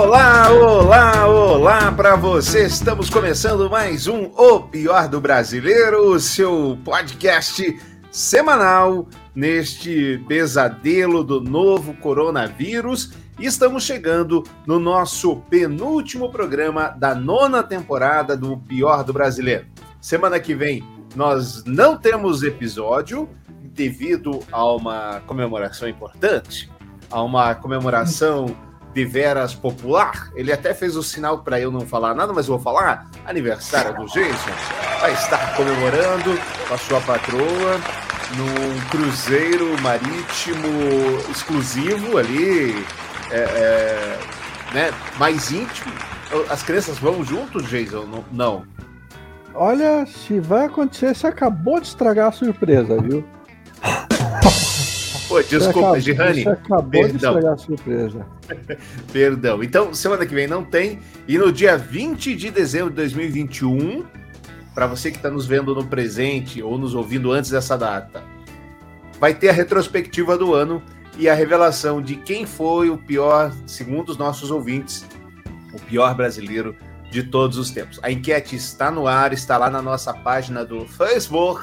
Olá, olá, olá para você. Estamos começando mais um O Pior do Brasileiro, o seu podcast semanal neste pesadelo do novo coronavírus. E estamos chegando no nosso penúltimo programa da nona temporada do Pior do Brasileiro. Semana que vem nós não temos episódio devido a uma comemoração importante, a uma comemoração de veras popular. Ele até fez o sinal para eu não falar nada, mas vou falar. Aniversário do Jason vai estar comemorando com a sua patroa num cruzeiro marítimo exclusivo ali, é, é, né, mais íntimo. As crianças vão juntos, Jason? Não. Olha, se vai acontecer, você acabou de estragar a surpresa, viu? Pô, desculpa, Girani. Você acabou perdão. de estragar a surpresa. perdão. Então, semana que vem não tem. E no dia 20 de dezembro de 2021, para você que está nos vendo no presente ou nos ouvindo antes dessa data, vai ter a retrospectiva do ano e a revelação de quem foi o pior, segundo os nossos ouvintes, o pior brasileiro de todos os tempos. A enquete está no ar, está lá na nossa página do Facebook,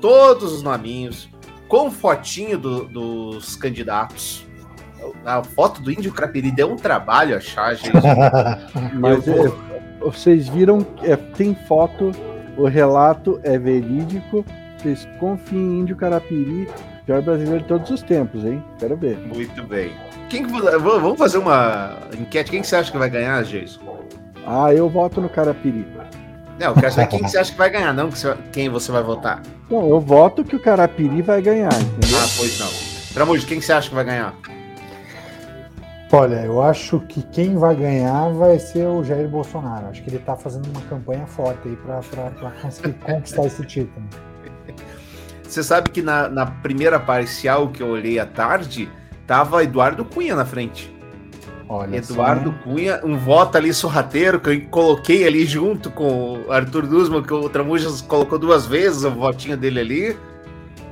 todos os nominhos, com fotinho do, dos candidatos. A foto do Índio Crapiri deu um trabalho achar, gente. Mas vou... é, vocês viram, é, tem foto, o relato é verídico. Vocês confiem em Índio Carapiri, pior brasileiro de todos os tempos, hein? Quero ver. Muito bem. Quem que, vamos fazer uma enquete. Quem que você acha que vai ganhar, Jason? Ah, eu voto no Carapiri. Não, eu quero saber quem que você acha que vai ganhar, não quem você vai votar. Não, eu voto que o Carapiri vai ganhar, entendeu? Ah, pois não. Tramujo, quem que você acha que vai ganhar? Olha, eu acho que quem vai ganhar vai ser o Jair Bolsonaro. Acho que ele está fazendo uma campanha forte aí para conseguir conquistar esse título. Você sabe que na, na primeira parcial que eu olhei à tarde, tava Eduardo Cunha na frente. Olha Eduardo só. Cunha, um voto ali sorrateiro que eu coloquei ali junto com o Arthur Dusman, que o Tramujas colocou duas vezes o votinho dele ali,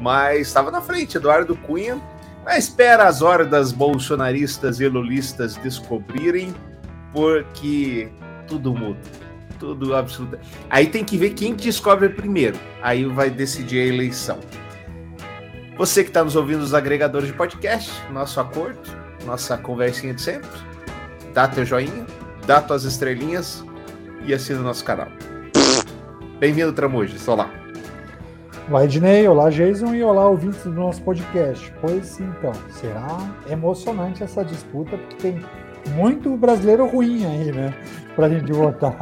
mas estava na frente, Eduardo Cunha. Mas espera as hordas bolsonaristas e lulistas descobrirem, porque tudo muda. Tudo absoluto. Aí tem que ver quem descobre primeiro. Aí vai decidir a eleição. Você que está nos ouvindo nos agregadores de podcast, nosso acordo, nossa conversinha de sempre. Dá teu joinha, dá tuas estrelinhas e assina o nosso canal. Bem-vindo, Tramujas. Olá. Olá, Ednei. Olá, Jason. E olá, ouvintes do nosso podcast. Pois então, será emocionante essa disputa, porque tem muito brasileiro ruim aí, né? Pra gente votar.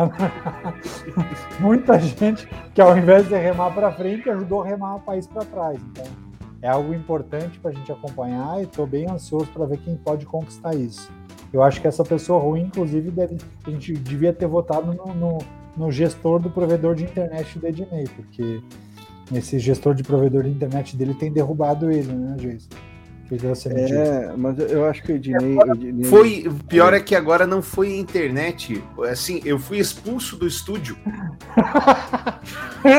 Muita gente que, ao invés de remar para frente, ajudou a remar o país para trás. Então, é algo importante para a gente acompanhar e estou bem ansioso para ver quem pode conquistar isso. Eu acho que essa pessoa ruim, inclusive, deve, a gente devia ter votado no, no, no gestor do provedor de internet do Ednei, porque esse gestor de provedor de internet dele tem derrubado ele, né, Jason? É, mas eu acho que o Ednei, Ednei... Foi, o pior é que agora não foi internet. Assim, eu fui expulso do estúdio.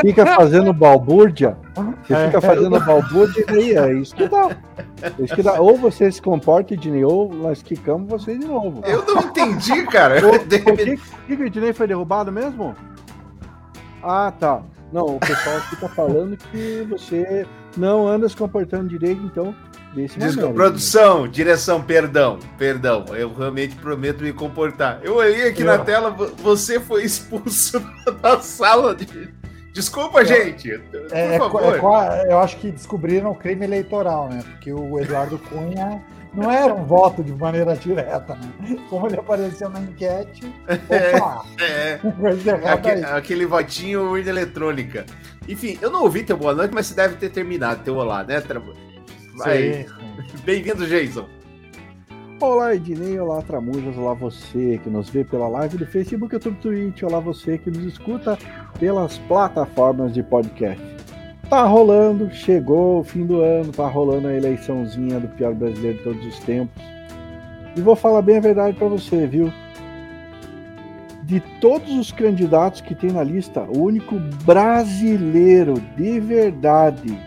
Fica fazendo balbúrdia. Você fica fazendo balbúrdia e é isso que dá. É isso que dá. Ou você se comporta, Ednei, ou nós quicamos você de novo. Eu não entendi, cara. O, que, que, que o Ednei foi derrubado mesmo? Ah, tá. Não, o pessoal fica falando que você não anda se comportando direito, então Desculpa, produção, direção, perdão, perdão. Eu realmente prometo me comportar. Eu olhei aqui eu... na tela, você foi expulso da sala de. Desculpa, é, gente. Por é, é favor. É, eu acho que descobriram o crime eleitoral, né? Porque o Eduardo Cunha não era um voto de maneira direta, né? Como ele apareceu na enquete. Opa, é, é. Aquele, aquele votinho urna eletrônica. Enfim, eu não ouvi teu boa noite, mas você deve ter terminado teu olá, né? Vai. Bem-vindo, Jason. Olá, Ednei, olá, Tramujas, olá você que nos vê pela live do Facebook, YouTube, Twitch, olá você que nos escuta pelas plataformas de podcast. Tá rolando, chegou o fim do ano, tá rolando a eleiçãozinha do pior brasileiro de todos os tempos. E vou falar bem a verdade para você, viu? De todos os candidatos que tem na lista, o único brasileiro de verdade,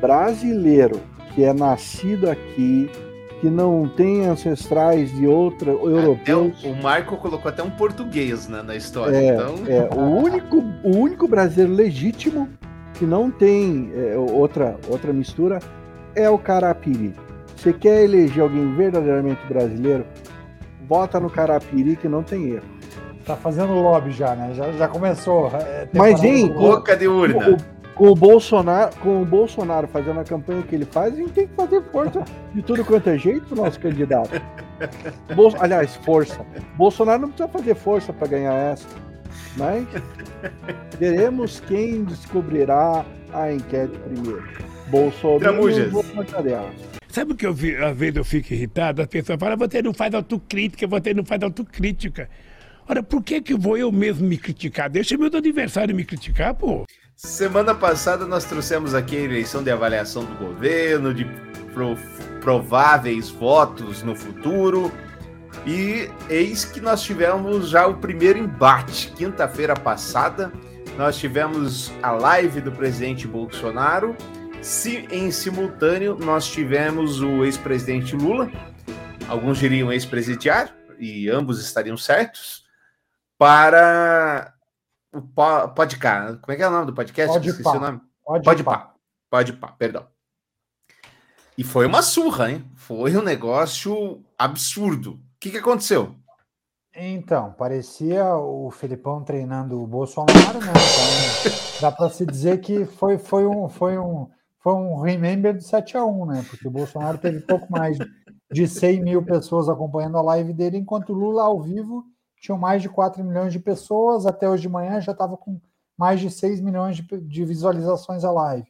brasileiro, que é nascido aqui, que não tem ancestrais de outra europeus. o Marco colocou até um português né, na história. É, então... é, o, único, o único brasileiro legítimo que não tem é, outra, outra mistura é o Carapiri. Você quer eleger alguém verdadeiramente brasileiro? Vota no Carapiri que não tem erro. Tá fazendo lobby já, né? Já, já começou. É, Mas, hein, boca de urna. O, com o Bolsonaro, com o Bolsonaro fazendo a campanha que ele faz, a gente tem que fazer força de tudo quanto é jeito pro nosso candidato. Bol... Aliás, força. Bolsonaro não precisa fazer força para ganhar essa. Mas veremos quem descobrirá a enquete primeiro. Bolsonaro Sabe o que eu vi, às vezes eu fico irritado? As pessoas falam, você não faz autocrítica, você não faz autocrítica. Ora, por que que vou eu mesmo me criticar? Deixa meu adversário me criticar, pô. Semana passada nós trouxemos aqui a eleição de avaliação do governo, de prováveis votos no futuro. E eis que nós tivemos já o primeiro embate. Quinta-feira passada, nós tivemos a live do presidente Bolsonaro. Se em simultâneo nós tivemos o ex-presidente Lula, alguns diriam ex-presidiário, e ambos estariam certos, para o podcast. Como é que é o nome do podcast? Pode Esqueci pá. o nome. Pode, pode pá. pá. Pode pá, perdão. E foi uma surra, hein? Foi um negócio absurdo. O que, que aconteceu? Então, parecia o Felipão treinando o Bolsonaro, né? Então, dá para se dizer que foi, foi, um, foi, um, foi um remember do 7 a 1 né? Porque o Bolsonaro teve pouco mais de 100 mil pessoas acompanhando a live dele, enquanto o Lula ao vivo tinham mais de 4 milhões de pessoas, até hoje de manhã já estava com mais de 6 milhões de, de visualizações a live.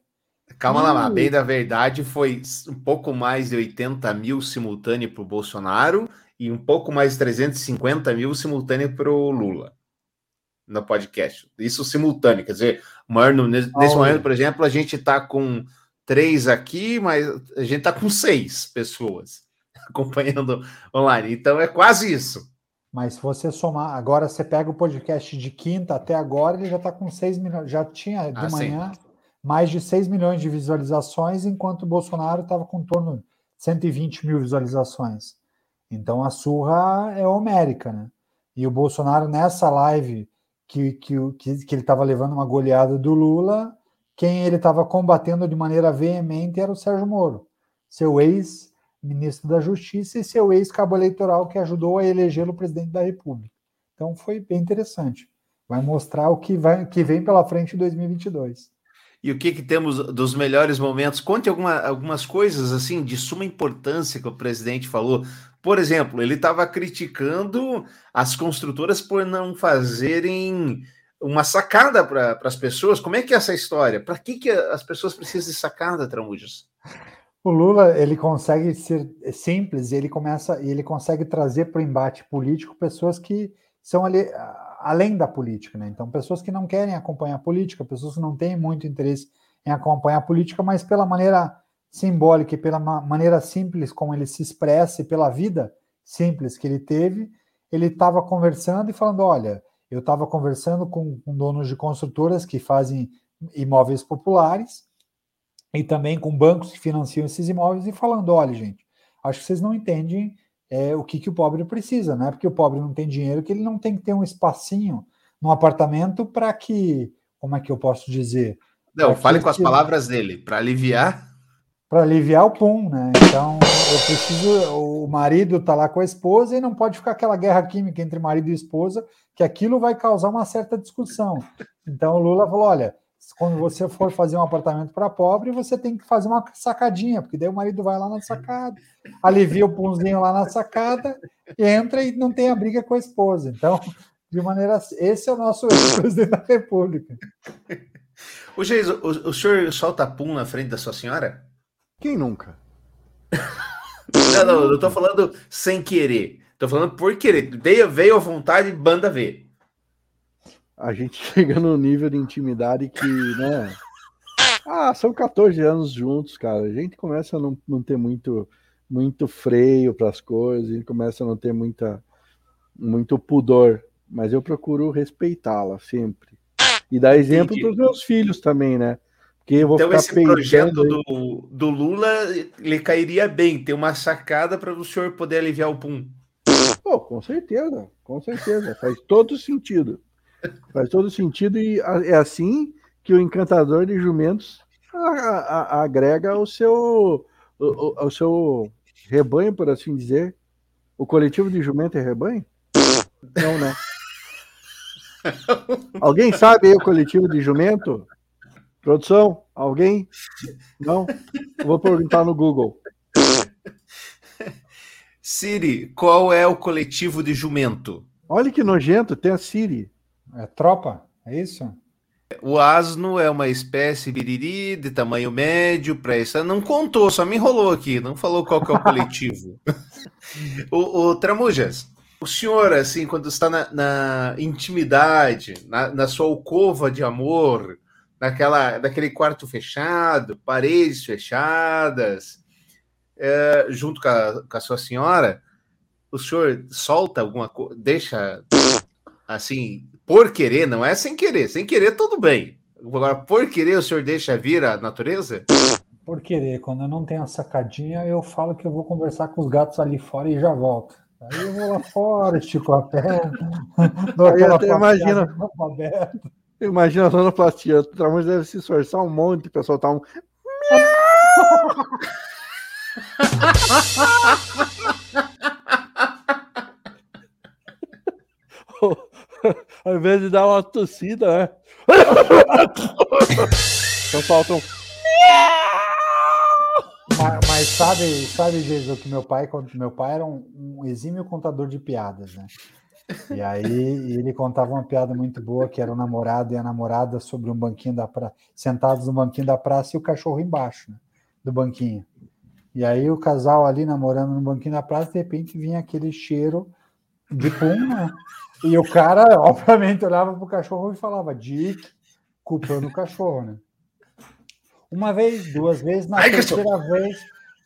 Calma e... lá, bem da verdade, foi um pouco mais de 80 mil simultâneo para o Bolsonaro e um pouco mais de 350 mil simultâneo para o Lula no podcast. Isso simultâneo, quer dizer, maior, nesse, momento, por exemplo, a gente está com três aqui, mas a gente está com seis pessoas acompanhando online. Então é quase isso. Mas se você somar, agora você pega o podcast de quinta até agora, ele já está com 6 milhões, já tinha de ah, manhã sim. mais de 6 milhões de visualizações, enquanto o Bolsonaro estava com torno de 120 mil visualizações. Então a surra é homérica, né? E o Bolsonaro, nessa live que, que, que, que ele estava levando uma goleada do Lula, quem ele estava combatendo de maneira veemente era o Sérgio Moro, seu ex ministro da Justiça, e seu ex-cabo eleitoral que ajudou a elegê-lo presidente da República. Então foi bem interessante. Vai mostrar o que, vai, que vem pela frente em 2022. E o que, que temos dos melhores momentos? Conte alguma, algumas coisas assim de suma importância que o presidente falou. Por exemplo, ele estava criticando as construtoras por não fazerem uma sacada para as pessoas. Como é que é essa história? Para que, que as pessoas precisam de sacada, Tramujas? O Lula ele consegue ser simples ele começa ele consegue trazer para o embate político pessoas que são ali, além da política, né? Então pessoas que não querem acompanhar a política, pessoas que não têm muito interesse em acompanhar a política, mas pela maneira simbólica e pela maneira simples como ele se expressa e pela vida simples que ele teve, ele estava conversando e falando, olha, eu estava conversando com, com donos de construtoras que fazem imóveis populares e também com bancos que financiam esses imóveis e falando: olha, gente, acho que vocês não entendem é, o que, que o pobre precisa, né? Porque o pobre não tem dinheiro, que ele não tem que ter um espacinho no apartamento para que, como é que eu posso dizer? Não, fale com as palavras dele, para aliviar. Para aliviar o pum, né? Então, eu preciso. O marido tá lá com a esposa e não pode ficar aquela guerra química entre marido e esposa, que aquilo vai causar uma certa discussão. Então, o Lula falou: olha, quando você for fazer um apartamento para pobre, você tem que fazer uma sacadinha, porque daí o marido vai lá na sacada, alivia o punzinho lá na sacada, entra e não tem a briga com a esposa. Então, de maneira. Esse é o nosso presidente da República. O Geis, o, o senhor solta pum na frente da sua senhora? Quem nunca? não, não, eu tô falando sem querer. Tô falando por querer. Veio, veio à vontade, banda ver a gente chega no nível de intimidade que, né? Ah, são 14 anos juntos, cara. A gente começa a não, não ter muito, muito freio para as coisas, a gente começa a não ter muita, muito pudor. Mas eu procuro respeitá-la sempre. E dar exemplo para os meus filhos também, né? então esse projeto do, do Lula lhe cairia bem, ter uma sacada para o senhor poder aliviar o pum. Oh, com certeza, com certeza. Faz todo sentido. Faz todo sentido e é assim que o encantador de jumentos agrega o seu, o, o seu rebanho, por assim dizer. O coletivo de jumento é rebanho? Não, né? Alguém sabe aí o coletivo de jumento? Produção? Alguém? Não? vou perguntar no Google. Siri, qual é o coletivo de jumento? Olha que nojento, tem a Siri. É tropa, é isso? O asno é uma espécie biriri de tamanho médio para essa. Não contou, só me enrolou aqui, não falou qual que é o coletivo. o, o Tramujas, o senhor, assim, quando está na, na intimidade, na, na, sua alcova de amor, naquela, naquele quarto fechado, paredes fechadas, é, junto com a, com a sua senhora, o senhor solta alguma coisa, deixa assim, por querer, não é sem querer. Sem querer, tudo bem. Agora, por querer, o senhor deixa vir a natureza? Por querer, quando eu não tenho a sacadinha, eu falo que eu vou conversar com os gatos ali fora e já volto. Aí eu vou lá fora, estico a perna. Aí até imagina. Imagina a sonoplastia. O Tramonte deve se esforçar um monte para soltar um. Ao invés de dar uma tossida, né? Então faltam. Mas, mas, sabe, sabe, Jesus, que meu pai, meu pai era um, um exímio contador de piadas, né? E aí ele contava uma piada muito boa, que era o namorado e a namorada sobre um banquinho da praça, sentados no banquinho da praça e o cachorro embaixo né, do banquinho. E aí o casal ali namorando no banquinho da praça, de repente vinha aquele cheiro de pum, né? E o cara, obviamente, olhava pro cachorro e falava, Dick, culpando o cachorro, né? Uma vez, duas vezes, na Ai, terceira cachorro. vez,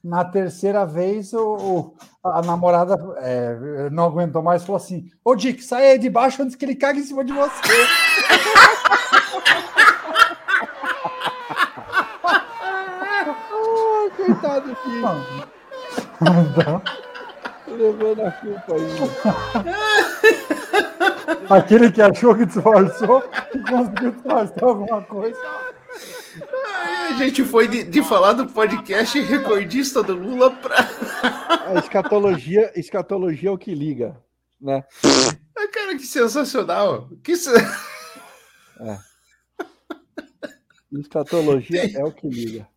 na terceira vez, o, o a namorada é, não aguentou mais e falou assim: Ô Dick, sai aí de baixo antes que ele cague em cima de você. coitado do. Então... Levando a culpa aí. Aquele que achou que disfarçou conseguiu disfarçar alguma coisa. a gente foi de, de, falar do podcast recordista do Lula para. A escatologia, escatologia é o que liga, né? Cara, que sensacional! Que... É. Escatologia é o que liga.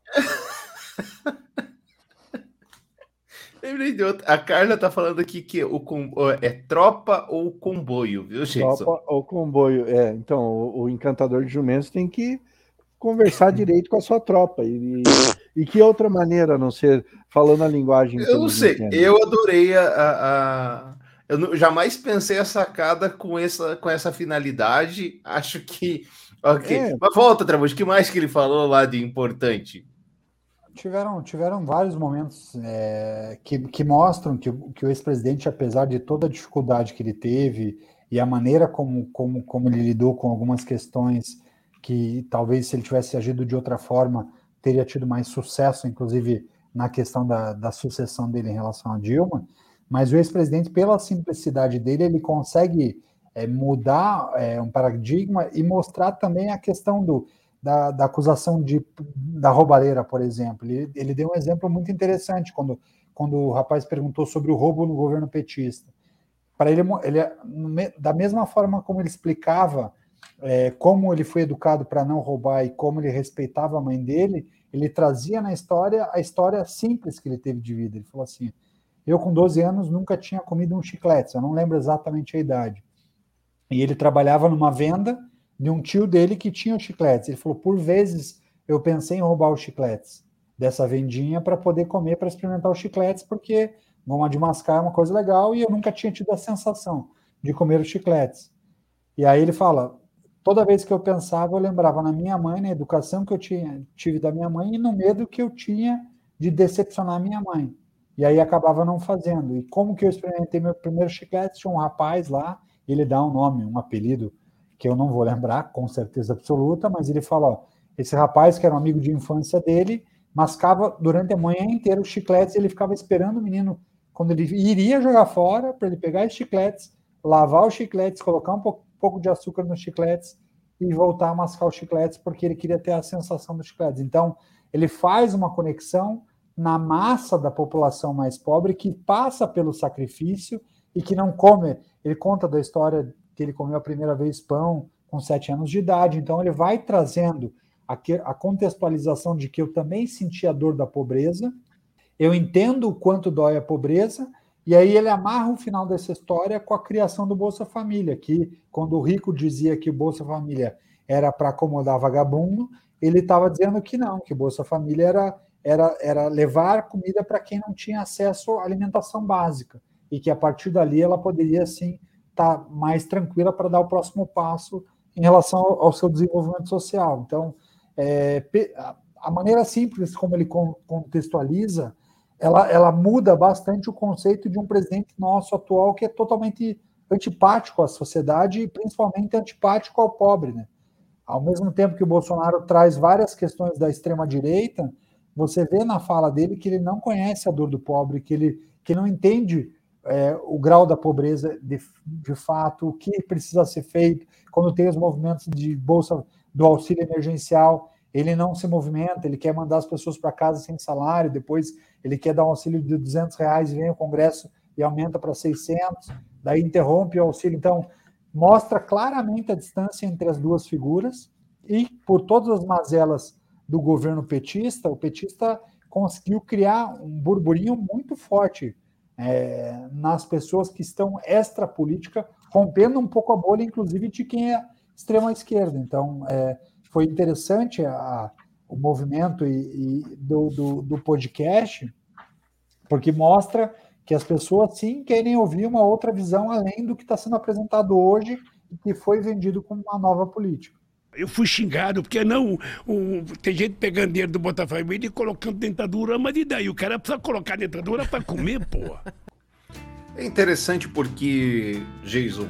Lembrei de outra. A Carla tá falando aqui que o com... é tropa ou comboio, viu, gente? Tropa ou comboio, é. Então, o, o encantador de jumentos tem que conversar direito com a sua tropa. E, e que outra maneira a não ser falando a linguagem? Eu não sei. Entendem? Eu adorei a. a... Eu não, jamais pensei a sacada com essa, com essa finalidade. Acho que. Ok. É. Mas volta, Trabujo. O que mais que ele falou lá de importante? Tiveram, tiveram vários momentos é, que, que mostram que, que o ex-presidente, apesar de toda a dificuldade que ele teve e a maneira como, como, como ele lidou com algumas questões que talvez se ele tivesse agido de outra forma teria tido mais sucesso, inclusive na questão da, da sucessão dele em relação a Dilma, mas o ex-presidente, pela simplicidade dele, ele consegue é, mudar é, um paradigma e mostrar também a questão do da, da acusação de, da roubalheira, por exemplo. Ele, ele deu um exemplo muito interessante quando, quando o rapaz perguntou sobre o roubo no governo petista. Para ele, ele, da mesma forma como ele explicava é, como ele foi educado para não roubar e como ele respeitava a mãe dele, ele trazia na história a história simples que ele teve de vida. Ele falou assim: Eu, com 12 anos, nunca tinha comido um chiclete, eu não lembro exatamente a idade. E ele trabalhava numa venda de um tio dele que tinha chicletes. Ele falou: por vezes eu pensei em roubar os chicletes dessa vendinha para poder comer, para experimentar os chicletes, porque goma de mascar é uma coisa legal e eu nunca tinha tido a sensação de comer os chicletes. E aí ele fala: toda vez que eu pensava, eu lembrava na minha mãe, na educação que eu tinha, tive da minha mãe e no medo que eu tinha de decepcionar minha mãe. E aí acabava não fazendo. E como que eu experimentei meu primeiro chiclete? Tinha um rapaz lá, ele dá um nome, um apelido que eu não vou lembrar com certeza absoluta, mas ele fala: esse rapaz, que era um amigo de infância dele, mascava durante a manhã inteira os chicletes ele ficava esperando o menino, quando ele iria jogar fora, para ele pegar os chicletes, lavar os chicletes, colocar um pouco de açúcar nos chicletes e voltar a mascar os chicletes, porque ele queria ter a sensação dos chicletes. Então, ele faz uma conexão na massa da população mais pobre que passa pelo sacrifício e que não come. Ele conta da história que ele comeu a primeira vez pão com sete anos de idade. Então, ele vai trazendo a contextualização de que eu também senti a dor da pobreza, eu entendo o quanto dói a pobreza, e aí ele amarra o final dessa história com a criação do Bolsa Família, que quando o Rico dizia que o Bolsa Família era para acomodar vagabundo, ele estava dizendo que não, que Bolsa Família era, era, era levar comida para quem não tinha acesso à alimentação básica, e que a partir dali ela poderia, sim, estar tá mais tranquila para dar o próximo passo em relação ao, ao seu desenvolvimento social. Então, é, a maneira simples como ele contextualiza, ela, ela muda bastante o conceito de um presidente nosso atual que é totalmente antipático à sociedade e principalmente antipático ao pobre, né? Ao mesmo tempo que o Bolsonaro traz várias questões da extrema direita, você vê na fala dele que ele não conhece a dor do pobre, que ele que não entende é, o grau da pobreza de, de fato, o que precisa ser feito quando tem os movimentos de bolsa do auxílio emergencial, ele não se movimenta, ele quer mandar as pessoas para casa sem salário, depois ele quer dar um auxílio de 200 reais, vem o Congresso e aumenta para 600, daí interrompe o auxílio. Então, mostra claramente a distância entre as duas figuras e, por todas as mazelas do governo petista, o petista conseguiu criar um burburinho muito forte é, nas pessoas que estão extra-política, rompendo um pouco a bolha, inclusive, de quem é extrema esquerda. Então, é, foi interessante a, o movimento e, e do, do, do, podcast, porque mostra que as pessoas sim querem ouvir uma outra visão além do que está sendo apresentado hoje e que foi vendido como uma nova política. Eu fui xingado, porque não. O, tem gente pegando dinheiro do Botafogo e colocando dentadura, mas e daí? O cara precisa colocar dentadura para comer, pô. É interessante porque, Jason,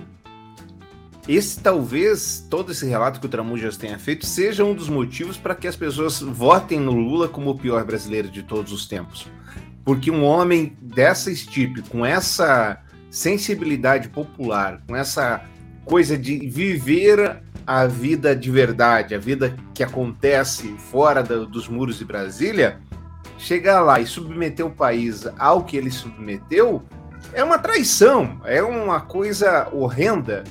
esse talvez, todo esse relato que o Tramujas tenha feito, seja um dos motivos para que as pessoas votem no Lula como o pior brasileiro de todos os tempos. Porque um homem dessa estipe, com essa sensibilidade popular, com essa coisa de viver a vida de verdade, a vida que acontece fora do, dos muros de Brasília, chegar lá e submeter o país ao que ele submeteu é uma traição, é uma coisa horrenda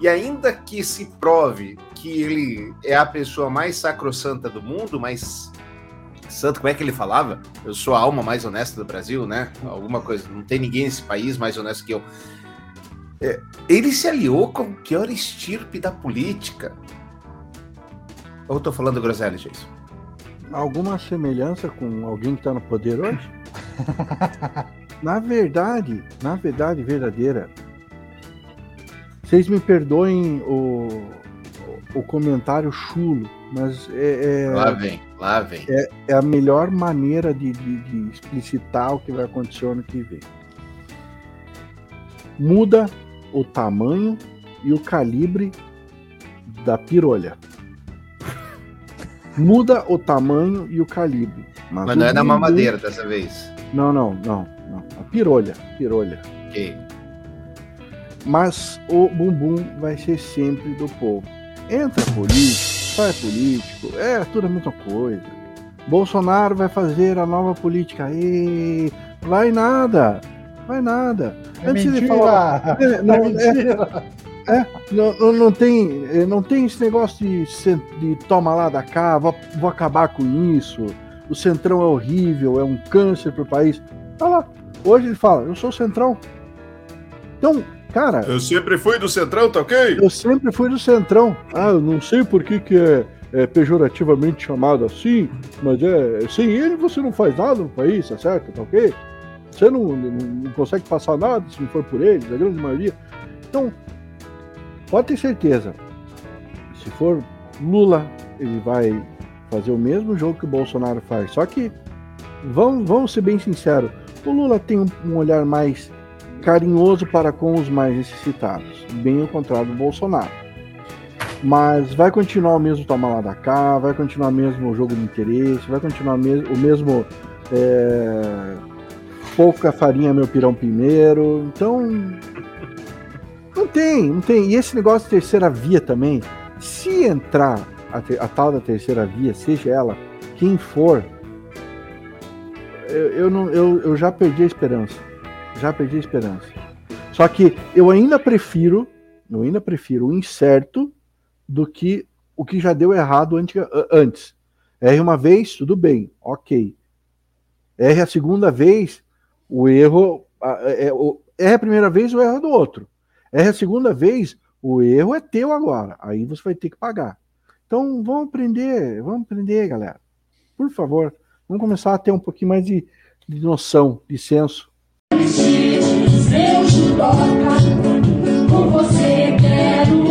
e ainda que se prove que ele é a pessoa mais sacrossanta do mundo, mais santo, como é que ele falava? Eu sou a alma mais honesta do Brasil, né? Alguma coisa, não tem ninguém nesse país mais honesto que eu. É, ele se aliou com a pior estirpe da política. Ou eu tô falando groselha, Jason? Alguma semelhança com alguém que está no poder hoje? na verdade, na verdade verdadeira, vocês me perdoem o, o comentário chulo, mas é, é, lá vem, lá vem. É, é a melhor maneira de, de, de, explicitar o que vai acontecer ano que vem. Muda o tamanho e o calibre da pirolha. Muda o tamanho e o calibre. Mas, mas não é da mamadeira dessa vez. Não, não, não, não. A pirolha, pirolha. Ok mas o bumbum vai ser sempre do povo. Entra político, sai político, é tudo a mesma coisa. Bolsonaro vai fazer a nova política. E vai nada, vai nada. É Antes mentira. de falar, é, não, é mentira. É, é, não, não, tem, é, não tem esse negócio de, de toma lá da cá, vou, vou acabar com isso. O centrão é horrível, é um câncer para o país. Tá lá. Hoje ele fala, eu sou o centrão. Então, Cara. Eu sempre fui do Centrão, tá ok? Eu sempre fui do Centrão. Ah, eu não sei por que, que é, é pejorativamente chamado assim, mas é. Sem ele você não faz nada no país, tá certo? Tá ok? Você não, não, não consegue passar nada se não for por eles, a grande maioria. Então, pode ter certeza. Se for Lula, ele vai fazer o mesmo jogo que o Bolsonaro faz. Só que, vamos, vamos ser bem sinceros, o Lula tem um, um olhar mais carinhoso para com os mais necessitados, bem ao contrário do Bolsonaro. Mas vai continuar o mesmo tomar lá da cá, vai continuar mesmo o jogo de interesse, vai continuar o mesmo é, pouca farinha meu pirão primeiro. Então não tem, não tem. E esse negócio de terceira via também, se entrar a, a tal da terceira via, seja ela quem for, eu, eu, não, eu, eu já perdi a esperança. Já perdi a esperança. Só que eu ainda prefiro, eu ainda prefiro o incerto do que o que já deu errado antes. R uma vez, tudo bem, ok. R a segunda vez, o erro. É, é a primeira vez, o erro é do outro. R a segunda vez, o erro é teu agora. Aí você vai ter que pagar. Então vamos aprender, vamos aprender, galera. Por favor, vamos começar a ter um pouquinho mais de, de noção, de senso. Com você quero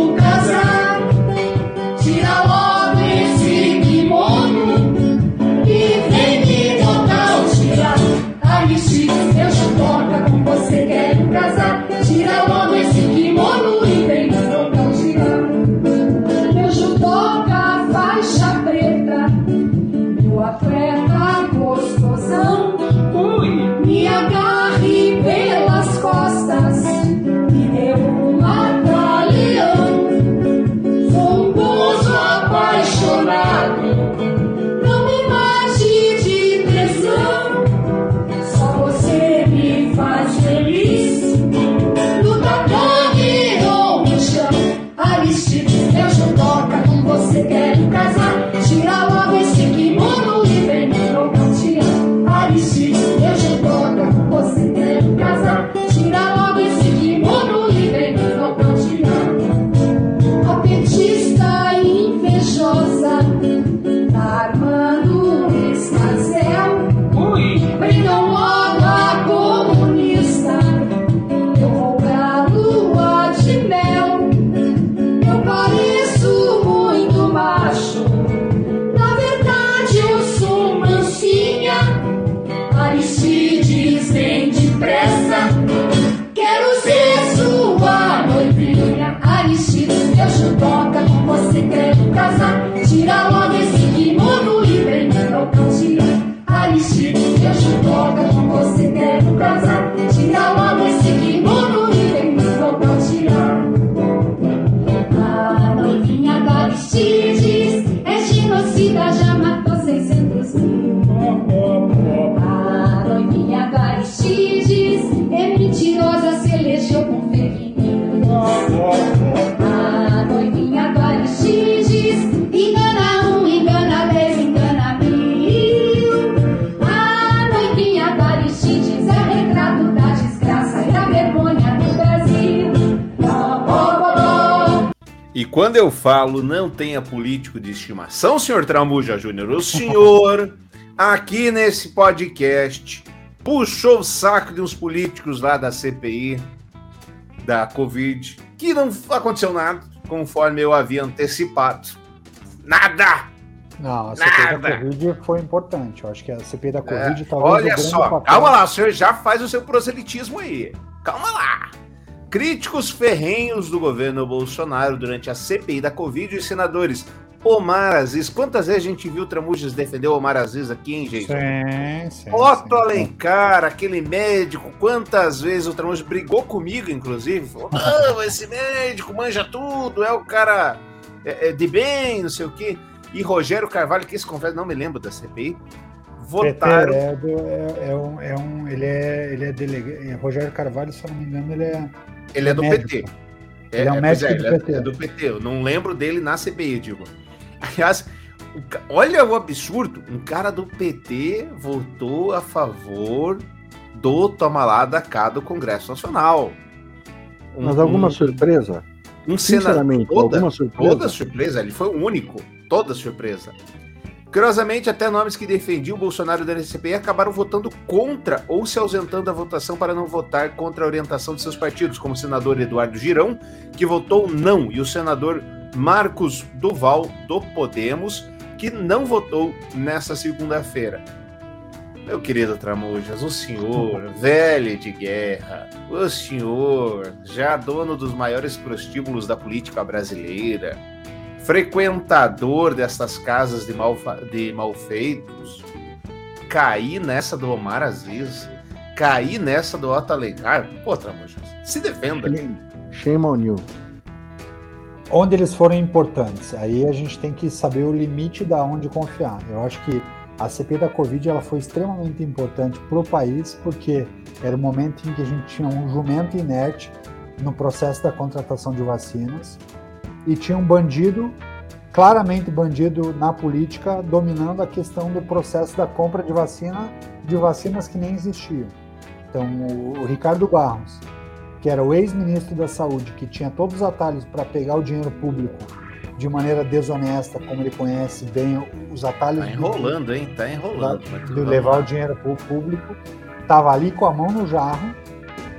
quando eu falo não tenha político de estimação, senhor Tramuja Júnior, o senhor, aqui nesse podcast, puxou o saco de uns políticos lá da CPI, da Covid, que não aconteceu nada, conforme eu havia antecipado. Nada! Não, a CPI Nada. da Covid foi importante. Eu acho que a CPI da Covid É, talvez o Olha só, papel- calma lá, o senhor já faz o seu proselitismo aí. Calma lá. Críticos ferrenhos do governo Bolsonaro durante a CPI da Covid e senadores Omar Aziz. Quantas vezes a gente viu o Tramujas defender o Omar Aziz aqui, hein, gente? Sim, sim, Otto sim. Alencar, aquele médico, quantas vezes o Tramujas brigou comigo, inclusive? Falou, não, esse médico manja tudo, é o cara é, é de bem, não sei o quê. E Rogério Carvalho, que esse confesso, não me lembro da CPI, votaram é, é- é um, é um- ele é, ele é delegado. Rogério Carvalho, se eu não me engano, ele é. Ele é do médico. PT. Ele é um pois médico do ele é- PT. É do PT. Eu não lembro dele na CPI, digo. Aliás, olha o absurdo. Um cara do PT votou a favor do toma lá da cá do Congresso Nacional. Um, Mas alguma um, surpresa? um. Sinceramente, Toda, alguma surpresa? toda surpresa, ele foi o único. Toda surpresa. Curiosamente, até nomes que defendiam o Bolsonaro da CPI acabaram votando contra ou se ausentando da votação para não votar contra a orientação de seus partidos, como o senador Eduardo Girão, que votou não, e o senador Marcos Duval, do Podemos, que não votou nessa segunda-feira. Meu querido Tramujas, o senhor, velho de guerra, o senhor, já dono dos maiores prostíbulos da política brasileira, frequentador dessas casas de, mal, de malfeitos, cair nessa do Omar Aziz, cair nessa do Otto Alencar, pô, Tramujas, se defenda. Shame on you. Onde eles foram importantes, aí a gente tem que saber o limite da onde confiar. Eu acho que a CPI da Covid ela foi extremamente importante para o país, porque era o momento em que a gente tinha um jumento inerte no processo da contratação de vacinas e tinha um bandido, claramente bandido na política, dominando a questão do processo da compra de vacina, de vacinas que nem existiam. Então, o Ricardo Barros, que era o ex-ministro da Saúde, que tinha todos os atalhos para pegar o dinheiro público de maneira desonesta, como ele conhece bem os atalhos. Tá enrolando, hein? Tá enrolando. De levar o dinheiro público, estava ali com a mão no jarro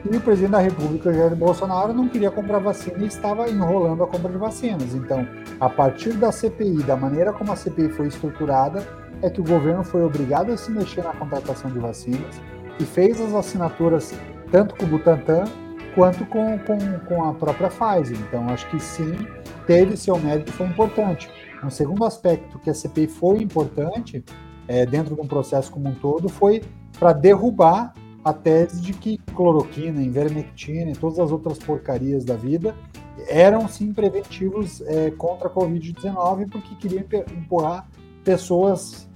e o presidente da República, Jair Bolsonaro, não queria comprar vacina e estava enrolando a compra de vacinas. Então, a partir da CPI, da maneira como a CPI foi estruturada, é que o governo foi obrigado a se mexer na contratação de vacinas e fez as assinaturas tanto com o Butantan quanto com, com, com a própria Pfizer. Então, acho que sim, teve seu mérito foi importante. Um segundo aspecto que a CPI foi importante, é, dentro de um processo como um todo, foi para derrubar a tese de que cloroquina, invermectina e todas as outras porcarias da vida eram sim preventivos é, contra a Covid-19 porque queriam empurrar pessoas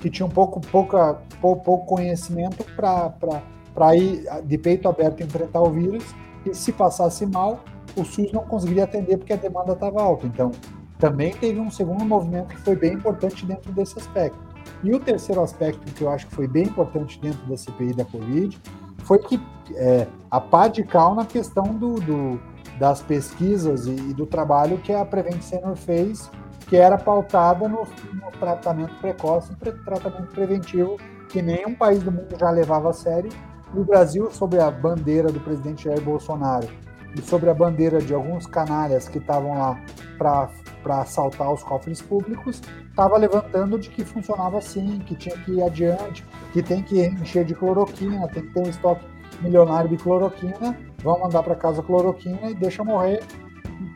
que tinham pouco, pouca, pouco, pouco conhecimento para ir de peito aberto enfrentar o vírus e se passasse mal, o SUS não conseguiria atender porque a demanda estava alta. Então, também teve um segundo movimento que foi bem importante dentro desse aspecto. E o terceiro aspecto que eu acho que foi bem importante dentro da CPI da Covid foi que é, a pá de cal na questão do, do das pesquisas e, e, do trabalho que a Prevent Senior fez, que era pautada no, no tratamento precoce e tratamento preventivo, que nenhum país do mundo já levava a sério. E o Brasil, sob a bandeira do presidente Jair Bolsonaro e sobre a bandeira de alguns canalhas que estavam lá para assaltar os cofres públicos, estava levantando de que funcionava assim, que tinha que ir adiante, que tem que encher de cloroquina, tem que ter um estoque milionário de cloroquina, vão mandar para casa cloroquina e deixa morrer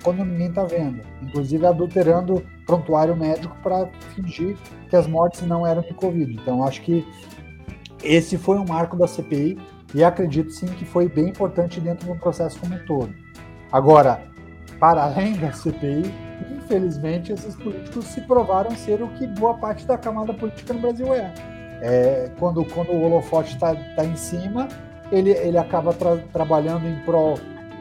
quando ninguém está vendo. Inclusive adulterando prontuário médico para fingir que as mortes não eram de Covid. Então acho que esse foi um marco da CPI e acredito sim que foi bem importante dentro do processo como um todo. Agora, para além da CPI, infelizmente, esses políticos se provaram ser o que boa parte da camada política no Brasil é. é quando, quando o holofote está tá em cima, ele, ele acaba tra trabalhando em prol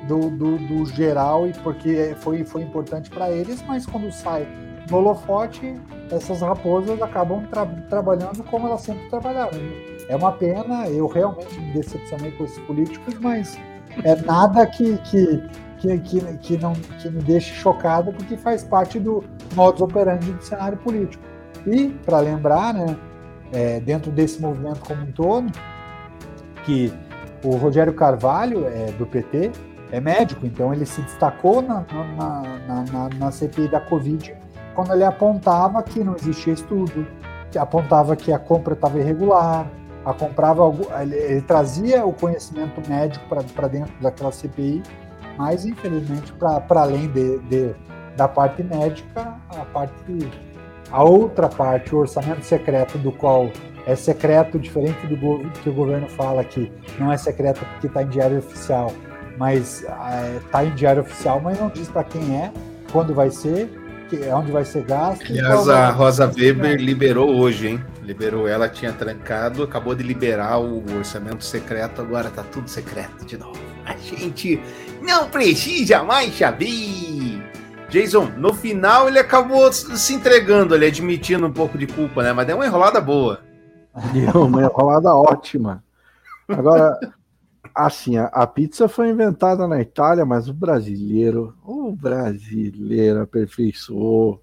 do, do, do, geral e porque foi, foi importante para eles, mas quando sai do holofote, essas raposas acabam tra trabalhando como elas sempre trabalharam. É uma pena, eu realmente me decepcionei com esses políticos, mas é nada que, que que, que, que, não, que me deixe chocado, porque faz parte do modus operandi do cenário político. E, para lembrar, né, é, dentro desse movimento como um todo, que o Rogério Carvalho, é, do PT, é médico, então ele se destacou na, na, na, na, CPI da Covid quando ele apontava que não existia estudo, que apontava que a compra estava irregular, a comprava ele, ele, trazia o conhecimento médico para dentro daquela CPI mas, infelizmente, para além de, de, da parte médica, a parte a outra parte, o orçamento secreto, do qual é secreto, diferente do que o governo fala que não é secreto porque está em diário oficial, mas está é, em diário oficial, mas não diz para quem é, quando vai ser, que, onde vai ser gasto. Aliás, a Rosa Weber liberou hoje, hein? Liberou ela, tinha trancado, acabou de liberar o orçamento secreto, agora tá tudo secreto de novo. A gente não precisa mais saber. Jason, no final ele acabou se entregando, ele admitindo um pouco de culpa, né? Mas deu uma enrolada boa. Deu uma enrolada ótima. Agora, assim, a, a, pizza foi inventada na Itália, mas o brasileiro, o brasileiro aperfeiçoou.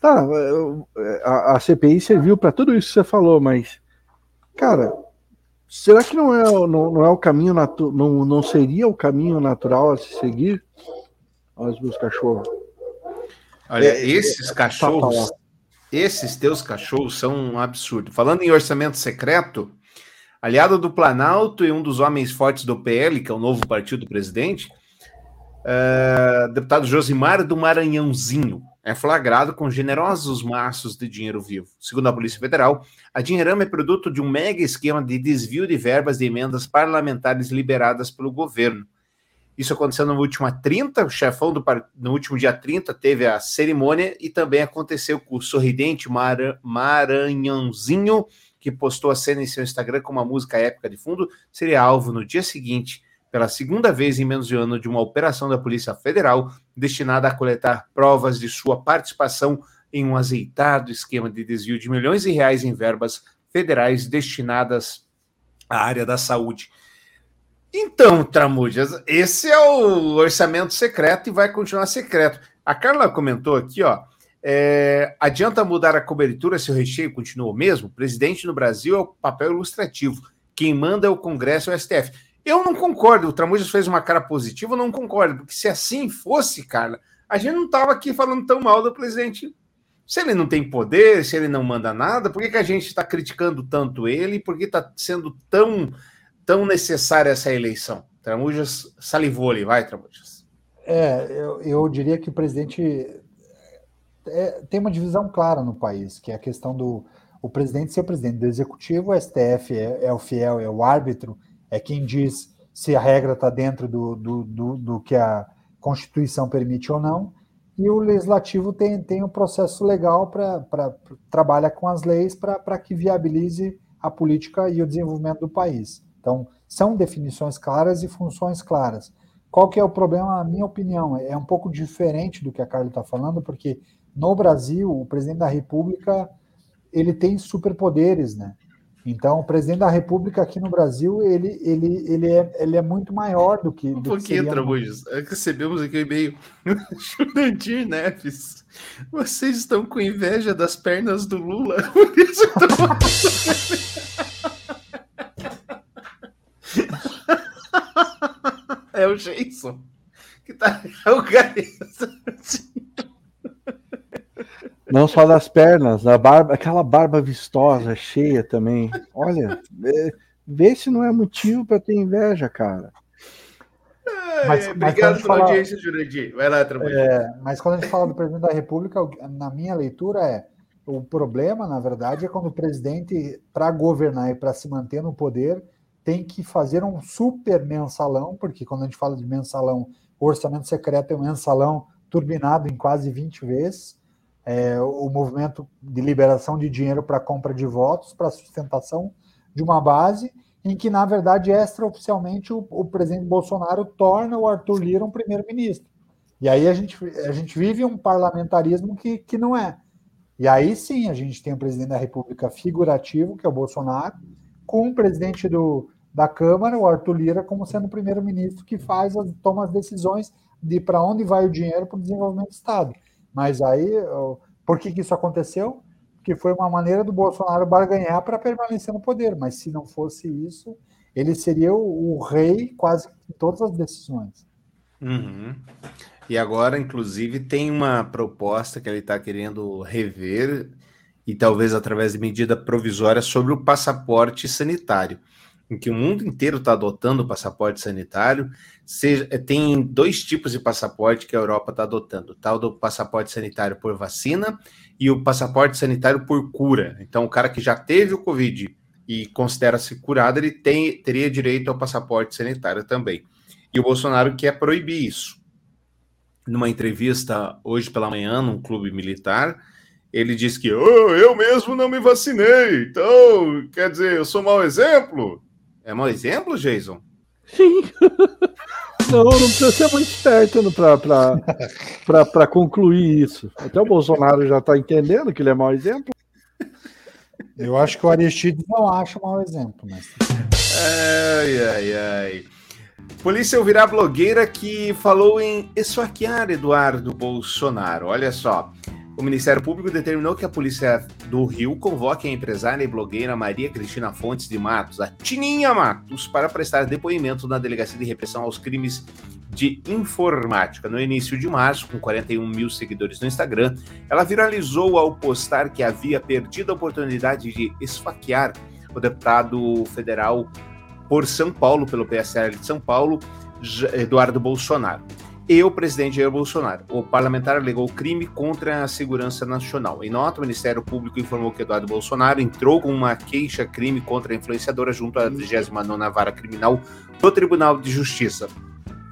Tá, a, a CPI serviu para tudo isso que você falou, mas, cara, Será que não é, não, não é o caminho natural, não, não seria o caminho natural a se seguir? Olha os meus cachorros. Olha, é, esses é, cachorros, esses teus cachorros são um absurdo. Falando em orçamento secreto, aliado do Planalto e um dos homens fortes do PL, que é o novo partido do presidente, uh, deputado Josimar do Maranhãozinho. É flagrado com generosos maços de dinheiro vivo. Segundo a Polícia Federal, a Dinheirama é produto de um mega esquema de desvio de verbas de emendas parlamentares liberadas pelo governo. Isso aconteceu no último 30, o chefão do no último dia 30 teve a cerimônia e também aconteceu com o sorridente Mar, Maranhãozinho, que postou a cena em seu Instagram com uma música épica de fundo, seria alvo no dia seguinte pela segunda vez em menos de um ano de uma operação da Polícia Federal destinada a coletar provas de sua participação em um azeitado esquema de desvio de milhões de reais em verbas federais destinadas à área da saúde. Então, Tramujas, esse é o orçamento secreto e vai continuar secreto. A Carla comentou aqui, ó. É, adianta mudar a cobertura se o recheio continua o mesmo? Presidente no Brasil é o papel ilustrativo. Quem manda é o Congresso e o STF. Eu não concordo. O Tramujas fez uma cara positiva, eu não concordo, porque se assim fosse, Carla, a gente não estava aqui falando tão mal do presidente. Se ele não tem poder, se ele não manda nada, por que, que a gente está criticando tanto ele? Por que está sendo tão, tão necessária essa eleição? Tramujas salivou ali, vai, Tramujas. É, eu, eu diria que o presidente é, tem uma divisão clara no país, que é a questão do o presidente ser o presidente do executivo, o STF é, é o fiel, é o árbitro é quem diz se a regra está dentro do, do, do, do, que a Constituição permite ou não, e o legislativo tem, tem um processo legal para trabalha com as leis para que viabilize a política e o desenvolvimento do país. Então, são definições claras e funções claras. Qual que é o problema, na minha opinião? É um pouco diferente do que a Carla está falando, porque no Brasil, o presidente da República ele tem superpoderes, né? Então, o presidente da República aqui no Brasil, ele, ele, ele, é, ele é muito maior do que. Um do pouquinho, que Tramujas. No... Recebemos aqui o um e-mail. Jurandir Neves. Vocês estão com inveja das pernas do Lula. Por isso é o Jason. Que tá. É o cara. Não só das pernas, a barba, aquela barba vistosa, cheia também. Olha, é, vê se não é motivo para ter inveja, cara. Mas, Obrigado pela fala, audiência, Jurandir. Vai lá, é, Mas quando a gente fala do presidente da República, na minha leitura é o problema, na verdade, é quando o presidente, para governar e para se manter no poder, tem que fazer um super mensalão, porque quando a gente fala de mensalão, o orçamento secreto é um mensalão turbinado em quase 20 vezes é, o movimento de liberação de dinheiro para compra de votos, para sustentação de uma base, em que, na verdade, extraoficialmente, o, o presidente Bolsonaro torna o Arthur Lira um primeiro-ministro. E aí a gente, a gente vive um parlamentarismo que, que não é. E aí sim a gente tem o presidente da República figurativo, que é o Bolsonaro, com o presidente do, da Câmara, o Arthur Lira, como sendo o primeiro-ministro que faz toma as decisões de para onde vai o dinheiro para o desenvolvimento do Estado. Mas aí, por que, que isso aconteceu? Porque foi uma maneira do Bolsonaro barganhar para permanecer no poder. Mas se não fosse isso, ele seria o, o rei quase em todas as decisões. Uhum. E agora, inclusive, tem uma proposta que ele está querendo rever, e talvez através de medida provisória, sobre o passaporte sanitário em que o mundo inteiro está adotando o passaporte sanitário. Seja, eh, tem dois tipos de passaporte que a Europa está adotando: o tal do passaporte sanitário por vacina e o passaporte sanitário por cura. Então, o cara que já teve o Covid e considera-se curado, ele tem, teria direito ao passaporte sanitário também. E o Bolsonaro quer proibir isso. Numa entrevista hoje pela manhã, num clube militar, ele disse que oh, eu mesmo não me vacinei, então quer dizer, eu sou mau exemplo. É mau exemplo, Jason? Sim. Não, não precisa ser muito esperto para concluir isso. Até o Bolsonaro já está entendendo que ele é mau exemplo. Eu acho que o Aristides não acha mau exemplo. Mas... Ai, ai, ai. Polícia ouvirá blogueira que falou em esfaquear Eduardo Bolsonaro. Olha só. O Ministério Público determinou que a Polícia do Rio convoque a empresária e blogueira Maria Cristina Fontes de Matos, a Tininha Matos, para prestar depoimento na Delegacia de Repressão aos Crimes de Informática. No início de março, com 41 mil seguidores no Instagram, ela viralizou ao postar que havia perdido a oportunidade de esfaquear o deputado federal por São Paulo, pelo PSL de São Paulo, Eduardo Bolsonaro. E o presidente Jair Bolsonaro. O parlamentar alegou crime contra a segurança nacional. Em nota, o Ministério Público informou que Eduardo Bolsonaro entrou com uma queixa-crime contra a influenciadora junto à 29ª Vara Criminal do Tribunal de Justiça.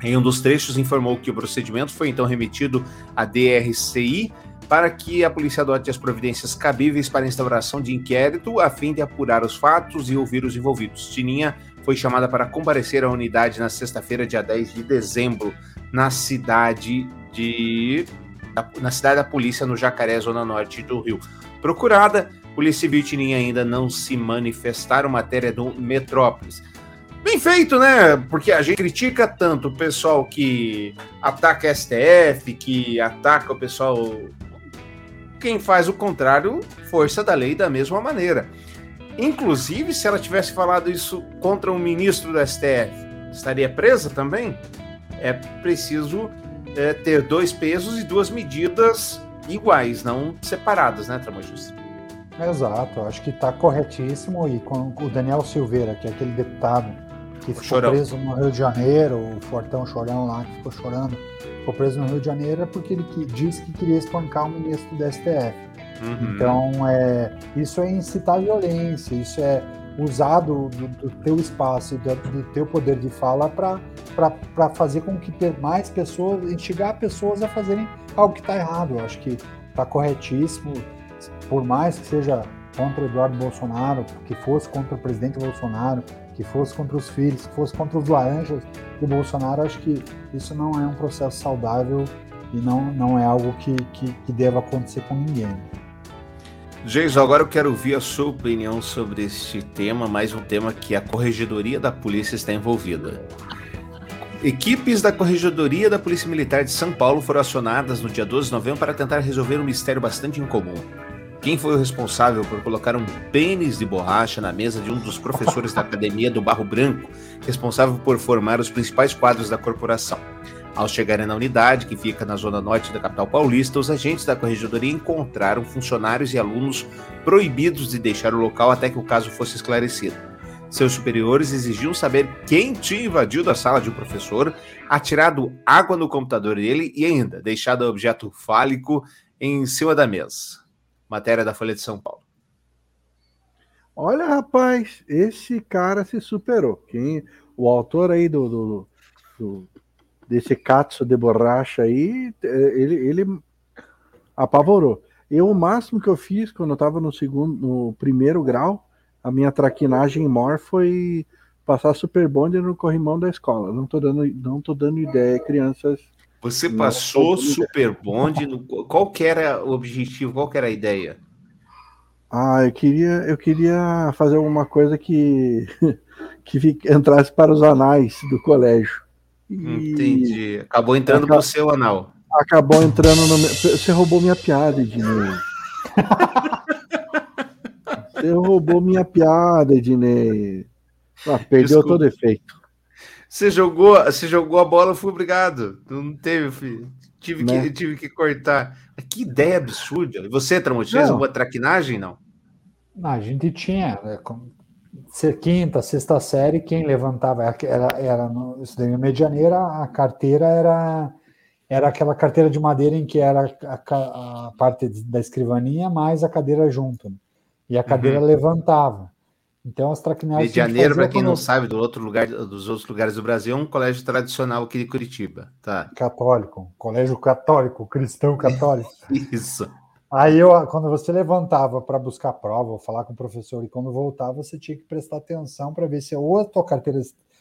Em um dos trechos, informou que o procedimento foi então remetido à DRCI para que a polícia adote as providências cabíveis para a instauração de inquérito a fim de apurar os fatos e ouvir os envolvidos. Tininha foi chamada para comparecer à unidade na sexta-feira, dia 10 de dezembro, na cidade de na cidade da polícia no Jacaré, zona norte do Rio. Procurada, Polícia Civil Tininha ainda não se manifestaram matéria do Metrópolis. Bem feito, né? Porque a gente critica tanto o pessoal que ataca STF, que ataca o pessoal. Quem faz o contrário, força da lei da mesma maneira. Inclusive, se ela tivesse falado isso contra um ministro do STF, estaria presa também? É preciso é, ter dois pesos e duas medidas iguais, não separadas, né, Tramojusta? Exato, acho que está corretíssimo. E com o Daniel Silveira, que é aquele deputado que ficou Chorão. preso no Rio de Janeiro, o Fortão Chorão lá, que ficou chorando, ficou preso no Rio de Janeiro é porque ele que, disse que queria espancar o ministro do STF. Uhum. Então, é, isso é incitar violência, isso é usar do, do, do teu espaço do, do teu poder de fala para fazer com que mais pessoas, instigar pessoas a fazerem algo que está errado. Eu acho que está corretíssimo, por mais que seja contra o Eduardo Bolsonaro, que fosse contra o presidente Bolsonaro, que fosse contra os filhos, que fosse contra os laranjas do Bolsonaro, acho que isso não é um processo saudável e não, não é algo que, que, que deva acontecer com ninguém. Jason, agora eu quero ouvir a sua opinião sobre este tema, mais um tema que a Corregedoria da Polícia está envolvida. Equipes da Corregedoria da Polícia Militar de São Paulo foram acionadas no dia 12 de novembro para tentar resolver um mistério bastante incomum. Quem foi o responsável por colocar um pênis de borracha na mesa de um dos professores da Academia do Barro Branco, responsável por formar os principais quadros da corporação? Ao chegarem na unidade, que fica na zona norte da capital paulista, os agentes da corregedoria encontraram funcionários e alunos proibidos de deixar o local até que o caso fosse esclarecido. Seus superiores exigiam saber quem tinha invadido a sala de um professor, atirado água no computador dele e ainda deixado objeto fálico em cima da mesa. Matéria da Folha de São Paulo. Olha, rapaz, esse cara se superou. Quem, o autor aí do, do, do- desse Katsu de borracha aí, eh, ele, ele apavorou. Eu, o máximo que eu fiz quando eu estava no segundo, no primeiro grau, a minha traquinagem maior foi passar super bonde no corrimão da escola. Não tô dando, não tô dando ideia, crianças. Você passou super bonde. No, qual que era o objetivo? Qual que era a ideia? Ah, eu queria, eu queria fazer alguma coisa que que entrasse para os anais do colégio. E Entendi. Acabou entrando Acab- pro seu anal. acabou entrando no meu. Você roubou minha piada, Ednei. Você roubou minha piada, Ednei. Ah, perdeu Desculpa. todo efeito. Você jogou, você jogou a bola, eu fui obrigado. Não teve, filho. Tive, Né? que, tive que cortar. Que ideia absurda. E Você, Tramontina, uma traquinagem, não? Não, a gente tinha, né, quinta, sexta série, quem levantava era, era no isso daí, no medianeira, a carteira era era aquela carteira de madeira em que era a, ca- a parte da escrivaninha mais a cadeira junto. E a cadeira levantava. Então as traquinagens. Medianeiro, para quem não sabe, do outro lugar, dos outros lugares do Brasil, é um colégio tradicional aqui de Curitiba. Tá. Católico, colégio católico, cristão católico. Isso. Aí eu, quando você levantava para buscar prova ou falar com o professor e quando voltava, você tinha que prestar atenção para ver se ou a tua carteira,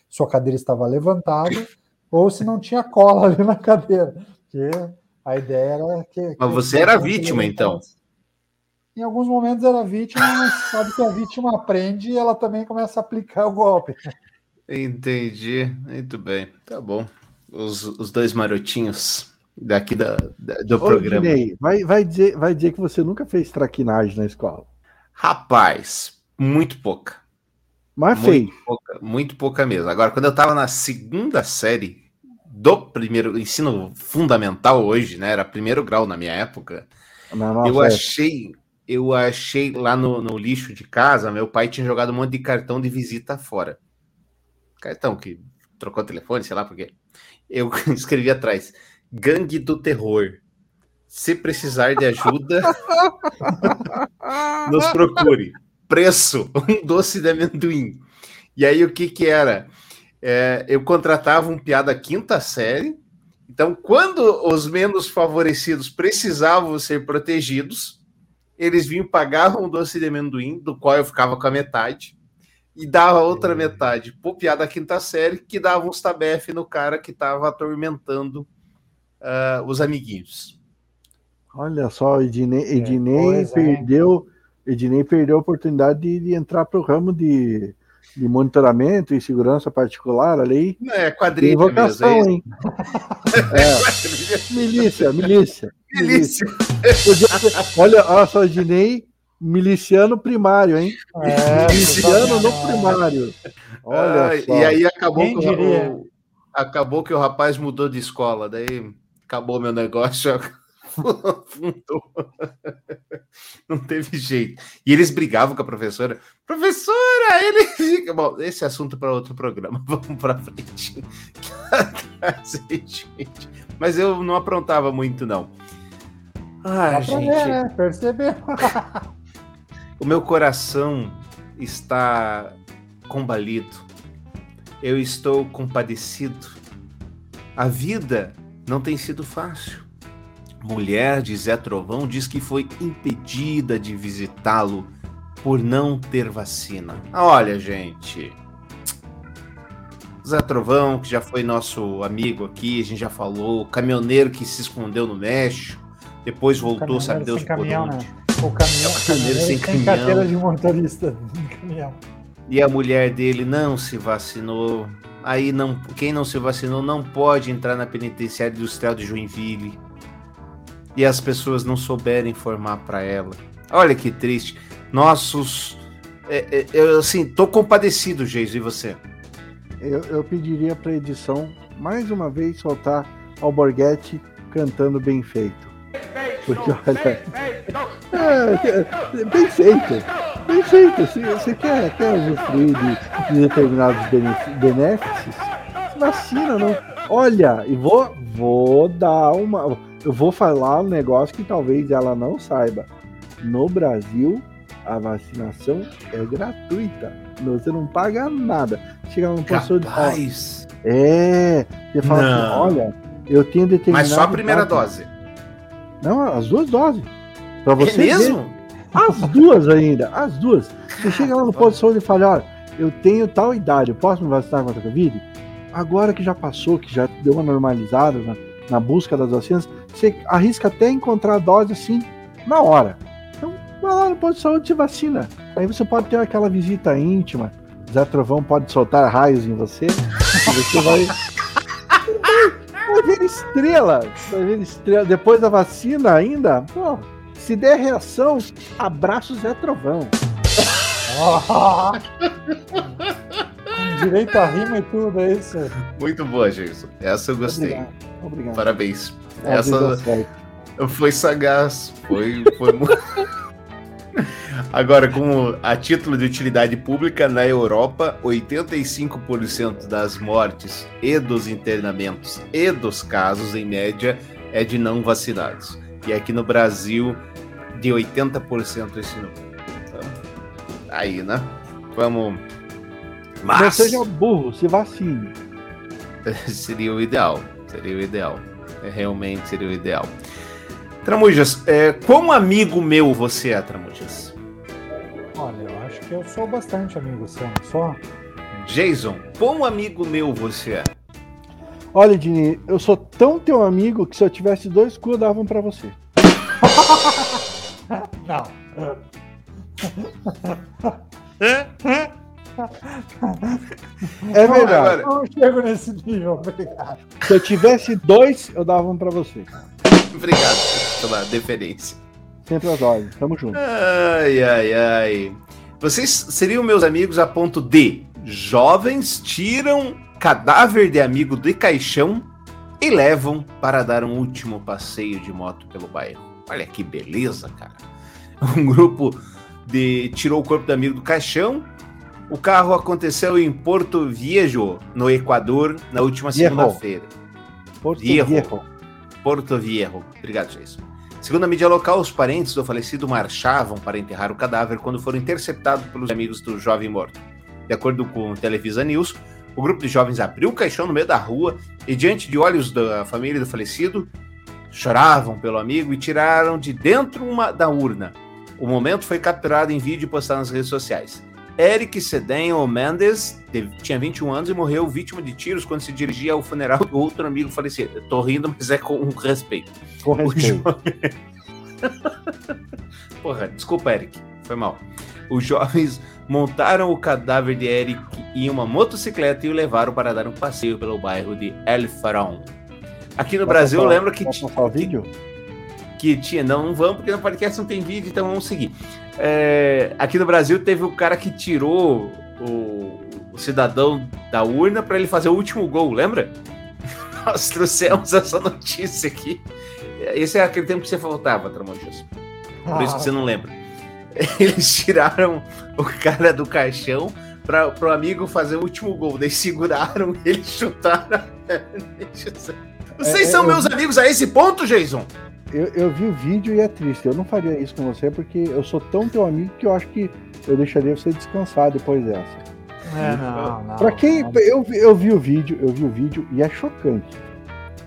sua cadeira estava levantada ou se não tinha cola ali na cadeira. Porque a ideia era que. Mas que- você que era você vítima, então? levantasse. Em alguns momentos era vítima, mas sabe que a vítima aprende e ela também começa a aplicar o golpe. Entendi. Muito bem. Tá bom. Os, os dois marotinhos daqui da, da- do Ô, programa. Ednei, vai, vai, dizer, vai dizer que você nunca fez traquinagem na escola. Rapaz, muito pouca. Mas fez. Muito pouca, muito pouca mesmo. Agora, quando eu estava na segunda série do primeiro ensino fundamental hoje, né? Era primeiro grau na minha época. Na eu época. achei, eu achei lá no, no lixo de casa, meu pai tinha jogado um monte de cartão de visita fora. Cartão que trocou o telefone, sei lá por quê. Eu escrevi atrás: Gangue do Terror. Se precisar de ajuda, nos procure. Preço: um doce de amendoim. E aí, o que que era? É, eu contratava um piada quinta série. Então, quando os menos favorecidos precisavam ser protegidos, eles vinham, pagavam um doce de amendoim, do qual eu ficava com a metade, e dava outra metade pro piada quinta série, que dava uns tabefe no cara que estava atormentando uh, os amiguinhos. Olha só, Ednei, Ednei é, perdeu, Ednei perdeu a oportunidade de, de entrar para o ramo de, de monitoramento e segurança particular ali. É quadrilha vocação, mesmo, é hein? é. milícia, milícia. Olha, olha só, Ednei, miliciano primário, hein? É, miliciano no primário. Olha ah, E aí acabou que, o, acabou que o rapaz mudou de escola, daí acabou meu negócio. Não teve jeito. E eles brigavam com a professora. Professora, ele fica. Bom, esse assunto para outro programa. Vamos para frente. Mas eu não aprontava muito, não. Ah, gente. Ver, né? Percebeu. o meu coração está combalido. Eu estou compadecido. A vida não tem sido fácil. Mulher de Zé Trovão diz que foi impedida de visitá-lo por não ter vacina. Olha, gente. Zé Trovão, que já foi nosso amigo aqui, a gente já falou, caminhoneiro que se escondeu no México, depois voltou, sabe Deus por caminhão, onde. Né? O caminhão, é o caminhoneiro sem caminhão. carteira de motorista caminhão. E a mulher dele não se vacinou. Aí não, quem não se vacinou não pode entrar na penitenciária industrial de Joinville e as pessoas não souberem informar para ela. Olha que triste. Nossos. É, é, eu, assim, tô compadecido, Geis, e você? Eu, eu pediria para edição, mais uma vez, soltar Alborguete cantando bem feito. Porque, olha. É, bem feito. Bem feito. Se você quer, quer usufruir de, de determinados benefícios, vacina, não. Olha, e vou, vou dar uma eu vou falar um negócio que talvez ela não saiba. No Brasil, a vacinação é gratuita. Você não paga nada. Chega no posto de fala, É, você fala assim, não. assim, olha, eu tenho determinado. Mas só a primeira dose. Não, as duas doses. Pra você é mesmo? Ver. As duas ainda, as duas. Você chega lá no posto de saúde e fala, olha, eu tenho tal idade, eu posso me vacinar contra a Covid? Agora que já passou, que já deu uma normalizada na, na busca das vacinas, você arrisca até encontrar a dose assim na hora. Então, vai lá no posto de saúde e se vacina. Aí você pode ter aquela visita íntima. Zé Trovão pode soltar raios em você. e você vai. Estrela. Vai ver estrela. Depois da vacina ainda, pô, se der reação, abraço Zé Trovão. Direito a rima e tudo, é isso. Muito boa, Jason. Essa eu gostei. Obrigado. Obrigado. Parabéns. É, Essa foi sagaz. Foi, foi muito. Agora, como a título de utilidade pública, na Europa, 85% das mortes e dos internamentos e dos casos, em média, é de não vacinados. E aqui no Brasil, de 80% esse número. Então, aí, né? Vamos. Mas... Não seja burro, se vacine. seria o ideal. Seria o ideal. É, realmente seria o ideal. Tramujas, é, quão amigo meu você é, Tramujas? Eu sou bastante amigo seu, não sou? Jason, quão amigo meu você é? Olha, Dini, eu sou tão teu amigo que se eu tivesse dois cu, eu dava um pra você. não. É verdade. Eu não chego nesse nível, obrigado. Se eu tivesse dois, eu dava um pra você. Obrigado pela deferência. Sempre as ordens, tamo junto. Ai, ai, ai. Vocês seriam meus amigos a ponto de jovens tiram cadáver de amigo de caixão e levam para dar um último passeio de moto pelo bairro. Olha que beleza, cara. Um grupo de tirou o corpo do amigo do caixão, O carro aconteceu em Porto Viejo, no Equador, na última segunda-feira. Porto Viejo. Porto Viejo. Obrigado, Jason. Segundo a mídia local, os parentes do falecido marchavam para enterrar o cadáver quando foram interceptados pelos amigos do jovem morto. De acordo com Televisa News, o grupo de jovens abriu o caixão no meio da rua e, diante de olhos da família do falecido, choravam pelo amigo e tiraram de dentro uma, da urna. O momento foi capturado em vídeo e postado nas redes sociais. Eric Cedenho Mendes teve- tinha 21 anos e morreu vítima de tiros quando se dirigia ao funeral do outro amigo falecido. Tô rindo, mas é com respeito. Com respeito. Porra, desculpa, Eric. Foi mal. Os jovens montaram o cadáver de Eric em uma motocicleta e o levaram para dar um passeio pelo bairro de El Farão. Aqui no Brasil, eu lembro que, Posso passar o vídeo? que tinha. Não, não vamos, porque no podcast não tem vídeo, então vamos seguir. É, aqui no Brasil teve o cara que tirou o, o cidadão da urna para ele fazer o último gol, lembra? Nós trouxemos essa notícia aqui. Esse é aquele tempo que você faltava, Tramonjos. Por isso que você não lembra. Eles tiraram o cara do caixão para o amigo fazer o último gol. Daí seguraram ele chutaram. Vocês É, é, são eu meus amigos a esse ponto, Jason? Eu, eu vi o vídeo e é triste. Eu não faria isso com você porque eu sou tão teu amigo que eu acho que eu deixaria você descansar depois dessa. É, não, não, Pra quem. não. Eu, vi- eu vi o vídeo, eu vi o vídeo e é chocante.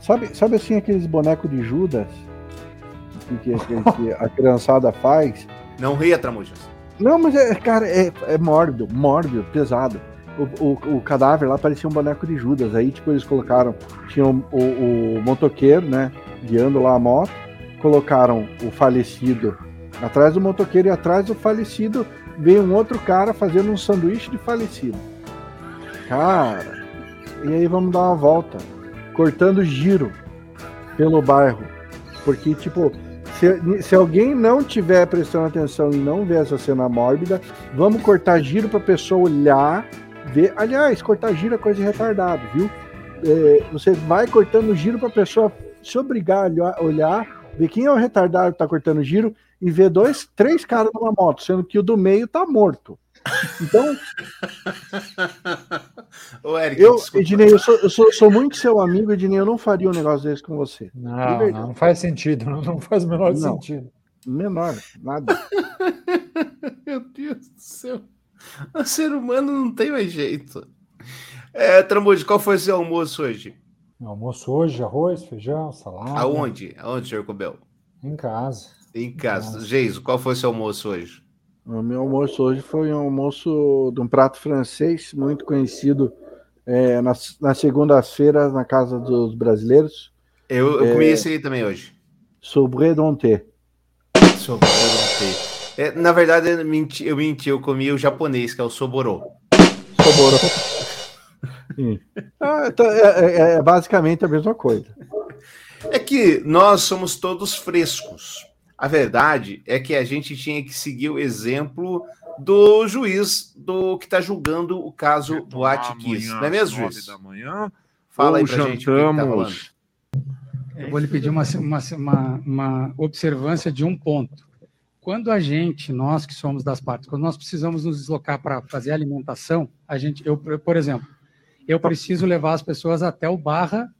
Sabe, sabe assim aqueles bonecos de Judas que, que- que- que a criançada faz? Não ria, Tramujas. Não, mas é, cara, é, é mórbido, mórbido, pesado. O, o, o cadáver lá parecia um boneco de Judas. Aí, tipo, eles colocaram. Tinha o, o, o motoqueiro, né? Guiando lá a moto. Colocaram o falecido atrás do motoqueiro e atrás do falecido veio um outro cara fazendo um sanduíche de falecido. Cara, e aí vamos dar uma volta. Cortando giro pelo bairro. Porque, tipo, se, se alguém não tiver prestando atenção e não ver essa cena mórbida, vamos cortar giro pra pessoa olhar, ver. Aliás, cortar giro é coisa de retardado, viu? É, você vai cortando giro pra pessoa se obrigar a olhar, ver quem é o retardado que tá cortando giro e ver dois, três caras numa moto, sendo que o do meio tá morto. Então, Ô, Eric, eu, desculpa. Ednei, eu, sou, eu sou, sou muito seu amigo, Ednei, eu não faria um negócio desse com você. Não, não, não faz sentido, não, não faz o menor Não. sentido. Menor, nada. Meu Deus do céu. O ser humano não tem mais jeito. É, Tramujas, qual foi o seu almoço hoje? Almoço hoje, arroz, feijão, salada. Aonde? Aonde, senhor Cobel? Em casa. Em casa. Geiso, qual foi o seu almoço hoje? O meu almoço hoje foi um almoço de um prato francês muito conhecido é, nas, nas segundas-feiras na casa dos brasileiros, Eu, eu É. comi esse aí também hoje. sobredonté. Sei. É, na verdade, eu menti, eu menti, eu comi o japonês, que é o soborô. Soborô. Sim. Ah, então, é, é- é basicamente a mesma coisa. É que nós somos todos frescos. A verdade é que a gente tinha que seguir o exemplo do juiz do que está julgando o caso Boate Kiss. Não é mesmo, juiz? da manhã. Fala aí pra gente o que, tá rolando. Eu vou lhe pedir uma, uma, uma, uma observância de um ponto. Quando a gente, nós que somos das partes, quando nós precisamos nos deslocar para fazer alimentação, a gente, eu, por exemplo, eu preciso levar as pessoas até o Barra,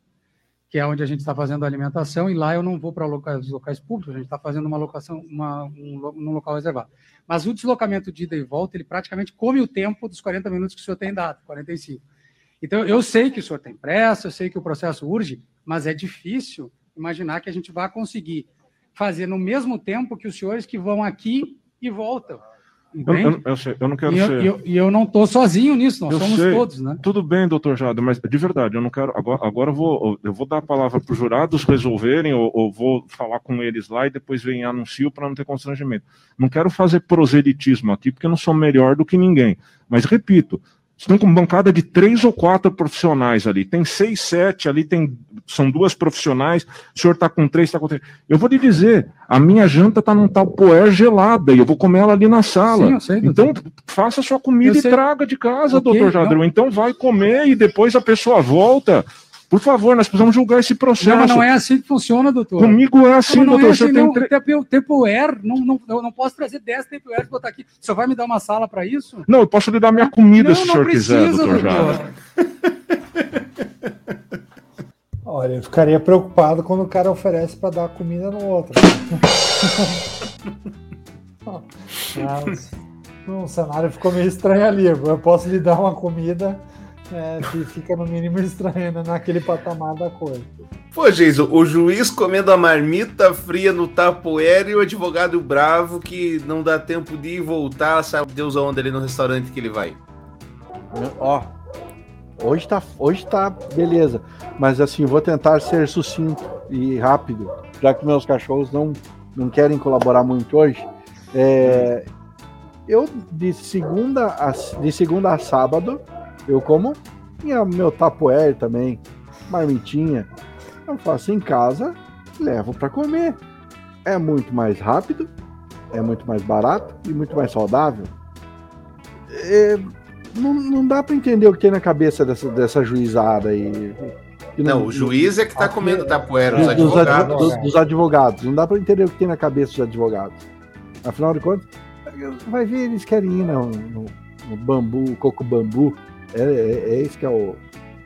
que é onde a gente está fazendo a alimentação, e lá eu não vou para locais, locais públicos, a gente está fazendo uma locação, uma, um, num local reservado. Mas o deslocamento de ida e volta, ele praticamente come o tempo dos 40 minutos que o senhor tem dado, 45. Então, eu sei que o senhor tem pressa, eu sei que o processo urge, mas é difícil imaginar que a gente vai conseguir fazer no mesmo tempo que os senhores que vão aqui e voltam. Eu, Entende? eu, eu sei, eu não quero E eu, ser. e eu- e eu não estou sozinho nisso, nós somos sei. todos, né? Tudo bem, doutor Jado, mas de verdade, eu não quero. Agora, agora eu, vou, eu vou dar a palavra para os jurados resolverem, ou, ou vou falar com eles lá e depois vem anuncio para não ter constrangimento. Não quero fazer proselitismo aqui, porque eu não sou melhor do que ninguém. Mas repito, estão com bancada de três ou quatro profissionais ali. Tem seis, sete, ali tem. São duas profissionais, o senhor está com três, está com três. Eu vou lhe dizer, a minha janta está num tal poer gelada e eu vou comer ela ali na sala. Sim, sei. Então, faça sua comida Eu e sei. traga de casa, Ok, doutor Jadrão. Então vai comer e depois a pessoa volta. Por favor, nós precisamos julgar esse processo. Não, não é assim que funciona, doutor. Comigo é assim, não, não doutor. É assim, tem não. tre- Tempo, tempo air, não, não, eu não posso trazer 10 tempo air e botar aqui. O senhor vai me dar uma sala para isso? Não, eu posso lhe dar minha comida não, se o senhor quiser, precisa, doutor Jara. Olha, eu ficaria preocupado quando o cara oferece para dar comida no outro. Mas, o cenário ficou meio estranho ali. Eu posso lhe dar uma comida é, que fica no mínimo estranho né, naquele patamar da coisa. Pô, Jason, o juiz comendo a marmita fria no tapoeira e o advogado bravo que não dá tempo de ir e voltar, sabe Deus aonde ali no restaurante que ele vai. Ó, hoje tá, hoje tá beleza, mas assim, vou tentar ser sucinto e rápido, já que meus cachorros não, não querem colaborar muito hoje. É, eu de segunda a, de segunda a sábado eu como minha, meu tapoer também, marmitinha. Eu faço em casa, levo para comer. É muito mais rápido, é muito mais barato e muito mais saudável. É, não, não dá para entender o que tem na cabeça dessa, dessa juizada aí. Que Não, o juiz é que tá comendo tapoeira, os dos, dos advo- advogados. dos- dos advogados. Não dá para entender o que tem na cabeça dos advogados. Afinal de contas, vai ver, eles querem ir no, no- no bambu, coco bambu. É, é, é esse que é o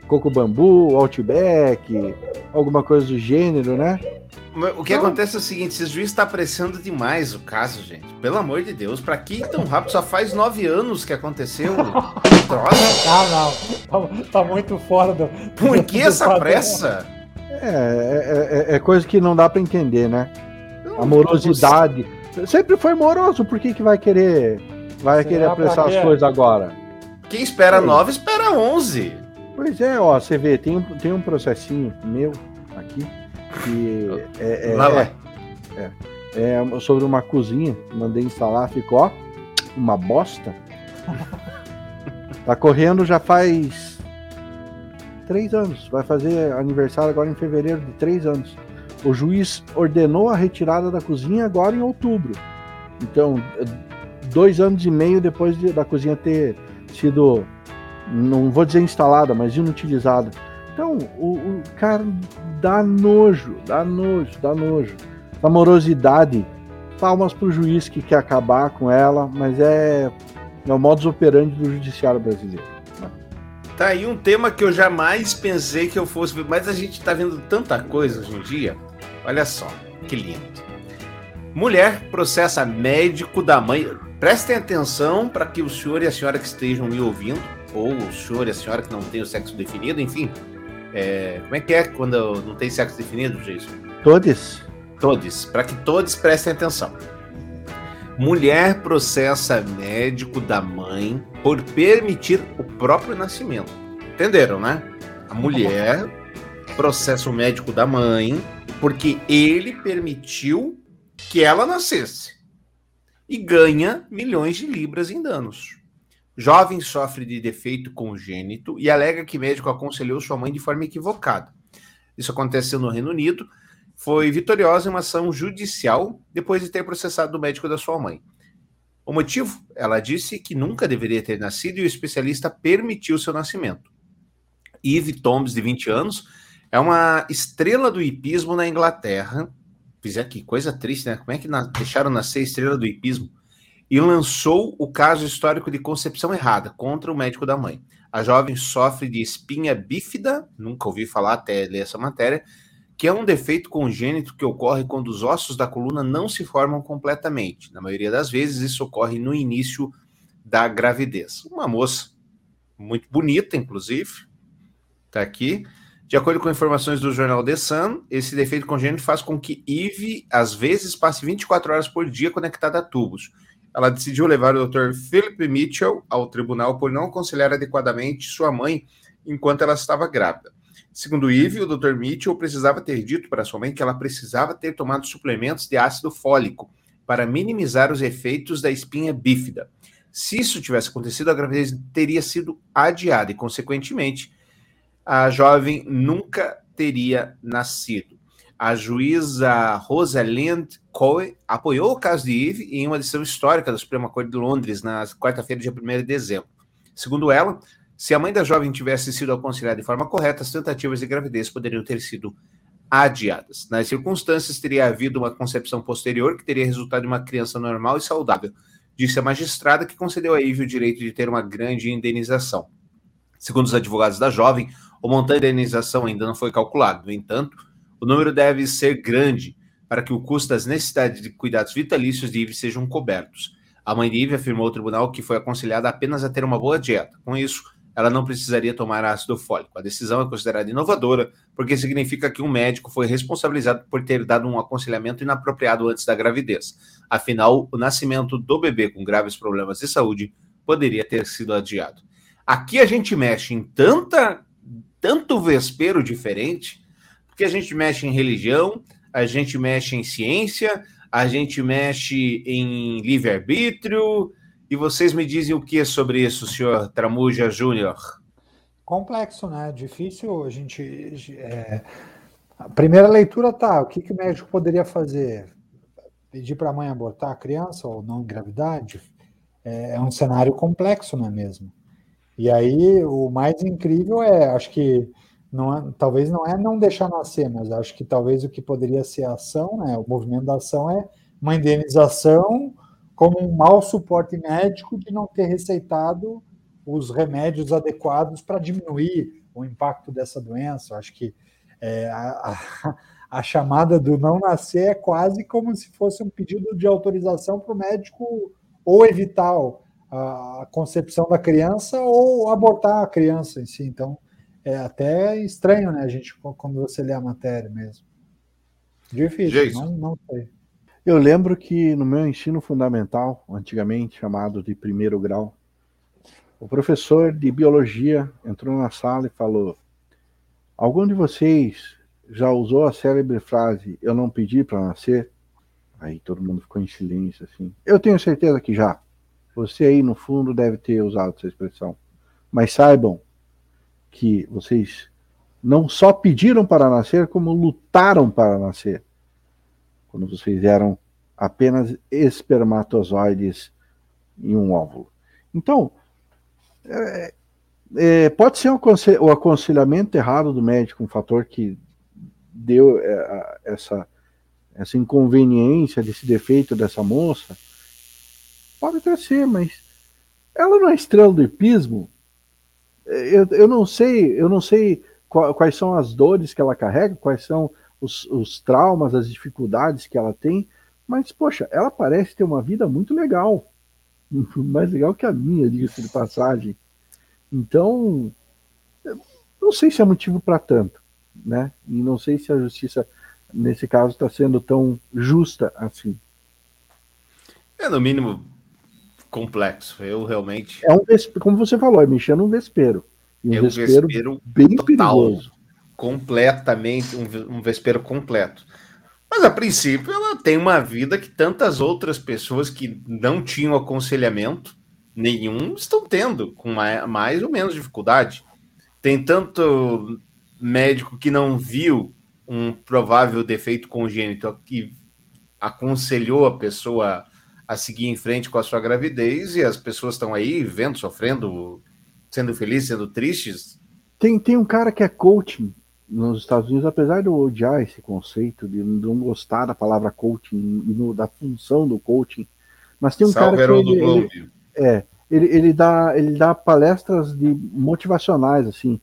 coco bambu, outback, alguma coisa do gênero, né? O que Não. acontece é o seguinte: esse juiz tá apressando demais o caso, gente. Pelo amor de Deus, pra que tão rápido? Só faz nove anos que aconteceu. o troço. Ah, não. Tá, tá muito fora do. Por que do essa padrão. pressa? É, é, é- é coisa que não dá para entender, né? Amorosidade. Sempre foi moroso, por que, que vai querer vai Será querer apressar quê? as coisas agora? Quem espera Sim. nove, espera onze. Pois é, ó, você vê, tem um, tem um processinho meu aqui que é, é- Lá vai. é- é sobre uma cozinha, mandei instalar, ficou ó, uma bosta. Tá correndo já faz três anos, vai fazer aniversário agora em fevereiro de três anos. O juiz ordenou a retirada da cozinha agora em outubro. Então, dois anos e meio depois de- da cozinha ter sido não vou dizer instalada, mas inutilizada. Então, o, o cara dá nojo, dá nojo, dá nojo. Amorosidade, palmas pro juiz que quer acabar com ela, mas é, é o modus operandi do judiciário brasileiro. Tá aí um tema que eu jamais pensei que eu fosse ver, mas a gente tá vendo tanta coisa hoje em dia. Olha só, que lindo. Mulher processa médico da mãe. Prestem atenção para que o senhor e a senhora que estejam me ouvindo, ou o senhor e a senhora que não tem o sexo definido, enfim. é, como é que é quando não tem sexo definido, Jason? Todos? Todos, para que todos prestem atenção. Mulher processa médico da mãe por permitir o próprio nascimento. Entenderam, né? A mulher processa o médico da mãe porque ele permitiu que ela nascesse e ganha milhões de libras em danos. Jovem sofre de defeito congênito e alega que médico aconselhou sua mãe de forma equivocada. Isso aconteceu no Reino Unido foi vitoriosa em uma ação judicial depois de ter processado o médico da sua mãe. O motivo? Ela disse que nunca deveria ter nascido e o especialista permitiu seu nascimento. Eve Tombs, de 20 anos, é uma estrela do hipismo na Inglaterra. Fiz aqui, coisa triste, né? Como é que na- deixaram nascer estrela do hipismo? E lançou o caso histórico de concepção errada contra o médico da mãe. A jovem sofre de espinha bífida, nunca ouvi falar até ler essa matéria, que é um defeito congênito que ocorre quando os ossos da coluna não se formam completamente. Na maioria das vezes, isso ocorre no início da gravidez. Uma moça muito bonita, inclusive, está aqui. De acordo com informações do jornal The Sun, esse defeito congênito faz com que Eve, às vezes, passe 24 horas por dia conectada a tubos. Ela decidiu levar o Dr. Philip Mitchell ao tribunal por não aconselhar adequadamente sua mãe enquanto ela estava grávida. Segundo Eve, o Dr. Mitchell precisava ter dito para sua mãe que ela precisava ter tomado suplementos de ácido fólico para minimizar os efeitos da espinha bífida. Se isso tivesse acontecido, a gravidez teria sido adiada e, consequentemente, a jovem nunca teria nascido. A juíza Rosalind Coe apoiou o caso de Eve em uma decisão histórica da Suprema Corte de Londres na quarta-feira, dia 1 de dezembro. Segundo ela, Se a mãe da jovem tivesse sido aconselhada de forma correta, as tentativas de gravidez poderiam ter sido adiadas. Nas circunstâncias, teria havido uma concepção posterior que teria resultado em uma criança normal e saudável, disse a magistrada que concedeu a Ivy o direito de ter uma grande indenização. Segundo os advogados da jovem, o montante da indenização ainda não foi calculado. No entanto, o número deve ser grande para que o custo das necessidades de cuidados vitalícios de Ivy sejam cobertos. A mãe de Ivy afirmou ao tribunal que foi aconselhada apenas a ter uma boa dieta. Com isso, ela não precisaria tomar ácido fólico. A decisão é considerada inovadora porque significa que um médico foi responsabilizado por ter dado um aconselhamento inapropriado antes da gravidez. Afinal, o nascimento do bebê com graves problemas de saúde poderia ter sido adiado. Aqui a gente mexe em tanta, tanto vespero diferente, porque a gente mexe em religião, a gente mexe em ciência, a gente mexe em livre-arbítrio, e vocês me dizem o que sobre isso, senhor Tramuja Júnior? Complexo, né? Difícil a gente. É... A primeira leitura tá. O que, que o médico poderia fazer? Pedir para a mãe abortar a criança ou não engravidar? É, é um cenário complexo, não é mesmo? E aí o mais incrível é, acho que não é, talvez não é não deixar nascer, mas acho que talvez o que poderia ser a ação, né? O movimento da ação é uma indenização como um mau suporte médico de não ter receitado os remédios adequados para diminuir o impacto dessa doença. Acho que é, a, a, a, chamada do não nascer é quase como se fosse um pedido de autorização para o médico ou evitar a, concepção da criança ou abortar a criança em si. Então, é até estranho, né, a gente, quando você lê a matéria mesmo. Difícil, não, não sei. Eu lembro que no meu ensino fundamental, antigamente chamado de primeiro grau, o professor de biologia entrou na sala e falou: Algum de vocês já usou a célebre frase Eu não pedi para nascer? Aí todo mundo ficou em silêncio assim. Eu tenho certeza que já. Você aí no fundo deve ter usado essa expressão. Mas saibam que vocês não só pediram para nascer, como lutaram para nascer quando vocês eram apenas espermatozoides em um óvulo. Então, é, é, pode ser um o aconselhamento errado do médico um fator que deu é, essa, essa inconveniência desse defeito dessa moça? Pode até ser, mas ela não é estrela do hipismo. Eu, eu não sei, eu não sei quais são as dores que ela carrega, quais são os, os traumas, as dificuldades que ela tem, mas, poxa, ela parece ter uma vida muito legal. Mais legal que a minha, diga-se de passagem. Então, não sei se é motivo para tanto, né? E não sei se a justiça, nesse caso, está sendo tão justa assim. É, no mínimo, complexo. Eu realmente. É um como você falou, é mexendo num vespeiro. E um, é um vespeiro, vespeiro bem total. perigoso completamente, um, um vespeiro completo. Mas a princípio ela tem uma vida que tantas outras pessoas que não tinham aconselhamento nenhum estão tendo, com mais, mais ou menos dificuldade. Tem tanto médico que não viu um provável defeito congênito que aconselhou a pessoa a seguir em frente com a sua gravidez e as pessoas estão aí vendo, sofrendo, sendo felizes, sendo tristes. Tem, tem um cara que é coaching nos Estados Unidos, apesar de eu odiar esse conceito, de não gostar da palavra coaching e no, da função do coaching, mas tem um cara que ele, ele, é, ele, ele, dá, ele dá palestras de motivacionais, assim.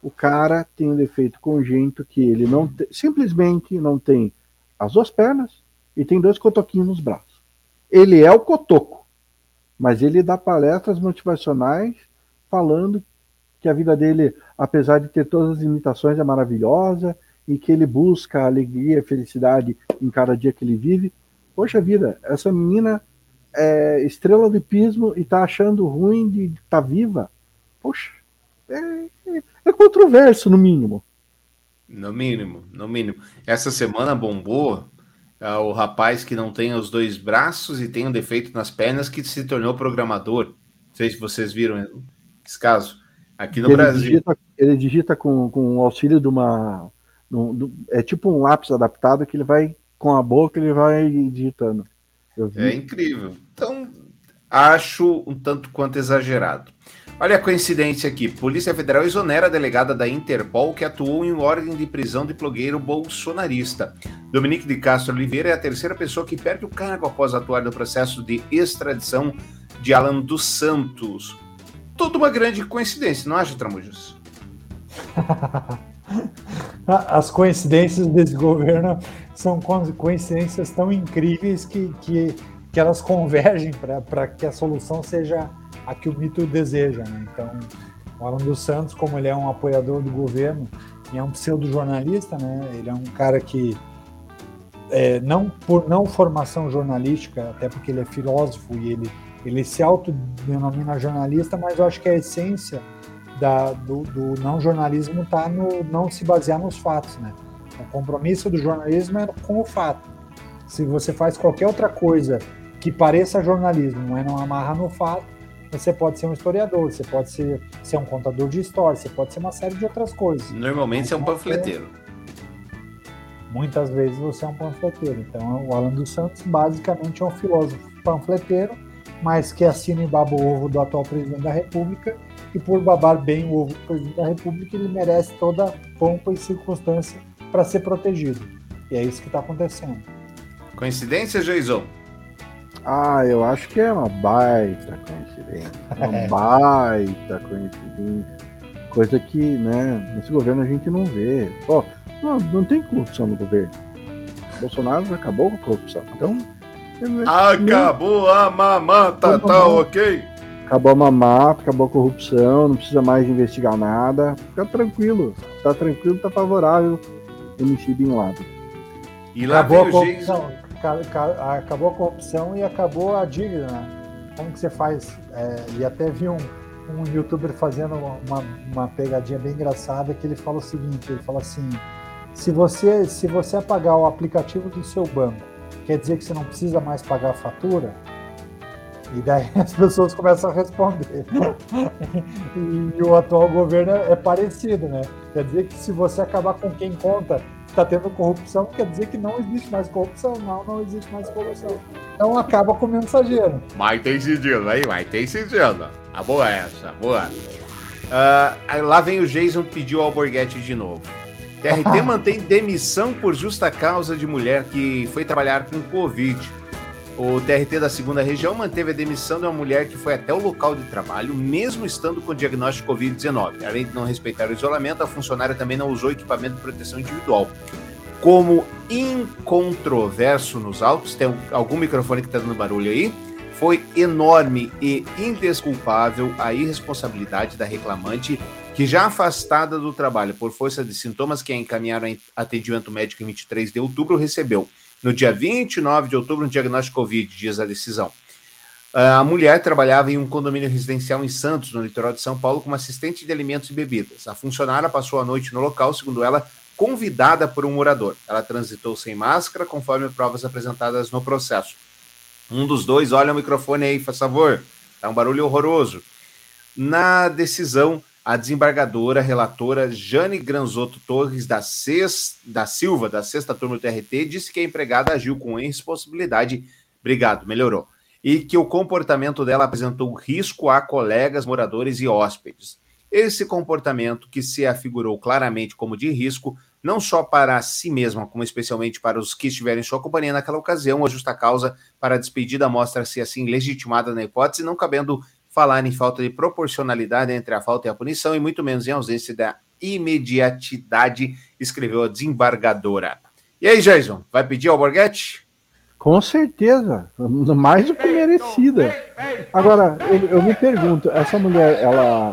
O cara tem um defeito congênito que ele não te, simplesmente não tem as duas pernas e tem dois cotoquinhos nos braços. Ele é o cotoco, mas ele dá palestras motivacionais falando que a vida dele, apesar de ter todas as limitações, é maravilhosa e que ele busca alegria e felicidade em cada dia que ele vive. Poxa vida, essa menina é estrela de pismo e tá achando ruim de estar tá viva. Poxa, é, é, é controverso, no mínimo. No mínimo, no mínimo. Essa semana bombou uh, o rapaz que não tem os dois braços e tem um defeito nas pernas que se tornou programador. Não sei se vocês viram esse caso. Aqui no ele Brasil. Digita, ele digita com, com o auxílio de uma. é tipo um lápis adaptado que ele vai com a boca ele vai digitando. É incrível. Então, acho um tanto quanto exagerado. Olha a coincidência aqui. Polícia Federal exonera a delegada da Interpol que atuou em ordem de prisão de blogueiro bolsonarista. Dominique de Castro Oliveira é a terceira pessoa que perde o cargo após atuar no processo de extradição de Alan dos Santos. Tudo uma grande coincidência, não acha, Tramujas? As coincidências desse governo são coincidências tão incríveis que, que, que elas convergem para que a solução seja a que o mito deseja. Né? Então, o Alan dos Santos, como ele é um apoiador do governo e é um pseudo-jornalista, né? ele é um cara que, é, não por não formação jornalística, até porque ele é filósofo e ele, ele se autodenomina jornalista, mas eu acho que a essência da, do, do, não jornalismo está no não se basear nos fatos. Né? O compromisso do jornalismo é com o fato. Se você faz qualquer outra coisa que pareça jornalismo, mas não amarra no fato, você pode ser um historiador, você pode ser, ser um contador de história, você pode ser uma série de outras coisas. Normalmente você é um panfleteiro. Muitas vezes você é um panfleteiro. Então, o Alan dos Santos basicamente é um filósofo panfleteiro, mas que assina e baba o ovo do atual presidente da República, e por babar bem o ovo do presidente da República, ele merece toda pompa e circunstância para ser protegido. E é isso que está acontecendo. Coincidência, Jason? Ah, eu acho que é uma baita coincidência. Uma é. baita coincidência. Coisa que, né, nesse governo a gente não vê. Pô, não, não tem corrupção no governo. Bolsonaro acabou com a corrupção. Então. Acabou a mamata, tá ok? Acabou a mamata, acabou a corrupção, não precisa mais investigar nada. Fica tranquilo. Tá tranquilo, tá favorável. MC Bin Laden. E lá acabou a corrupção acabou a corrupção e acabou a dívida, né? Como que você faz? É, e até vi um, um youtuber fazendo uma, uma pegadinha bem engraçada que ele fala o seguinte, ele fala assim, se você, se você apagar o aplicativo do seu banco, quer dizer que você não precisa mais pagar a fatura? E daí as pessoas começam a responder. e o atual governo é parecido, né? Quer dizer que se você acabar com quem conta está tendo corrupção, quer dizer que não existe mais corrupção. Não, não existe mais corrupção. Então acaba com o mensageiro. Mas tem sentido aí, mas tem sentido. A boa é essa, boa. Uh, lá vem o Jason pediu ao Borghetti de novo. TRT mantém demissão por justa causa de mulher que foi trabalhar com Covid. O TRT da segunda região manteve a demissão de uma mulher que foi até o local de trabalho, mesmo estando com diagnóstico Covid-19. Além de não respeitar o isolamento, a funcionária também não usou equipamento de proteção individual. Como incontroverso nos autos, tem algum microfone que está dando barulho aí? Foi enorme e indesculpável a irresponsabilidade da reclamante, que já afastada do trabalho por força de sintomas que a encaminharam atendimento médico em 23 de outubro, recebeu no dia 29 de outubro, um diagnóstico Covid, dias da decisão. A mulher trabalhava em um condomínio residencial em Santos, no litoral de São Paulo, como assistente de alimentos e bebidas. A funcionária passou a noite no local, segundo ela, convidada por um morador. Ela transitou sem máscara, conforme provas apresentadas no processo. Um dos dois, olha o microfone aí, por favor. Tá um barulho horroroso. Na decisão, a desembargadora relatora Jane Granzotto Torres da, Sex, da Silva, da sexta turma do TRT, disse que a empregada agiu com irresponsabilidade. Obrigado, melhorou. E que o comportamento dela apresentou risco a colegas, moradores e hóspedes. Esse comportamento, que se afigurou claramente como de risco, não só para si mesma, como especialmente para os que estiverem em sua companhia naquela ocasião, a justa causa para a despedida mostra-se assim legitimada na hipótese, não cabendo falar em falta de proporcionalidade entre a falta e a punição, e muito menos em ausência da imediatidade, escreveu a desembargadora. E aí, Jason, vai pedir ao Borghetti? Com certeza, mais do que merecida. Agora, eu, eu me pergunto, essa mulher, ela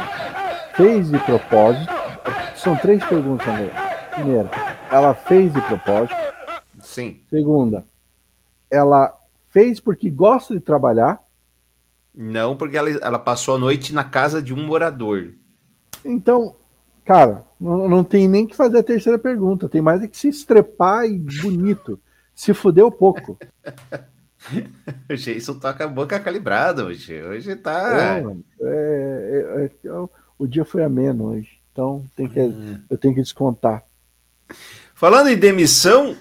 fez de propósito? São três perguntas, André. Primeira, ela fez de propósito? Sim. Segunda, ela fez porque gosta de trabalhar? Não, porque ela, ela passou a noite na casa de um morador. Então, cara, não, não tem nem que fazer a terceira pergunta. Tem mais é que se estrepar e bonito. Se fudeu pouco. o Jason tá com a boca calibrada hoje. Hoje tá. É, é, é, é o dia foi ameno hoje. Então tem que, hum. eu tenho que descontar. Falando em demissão,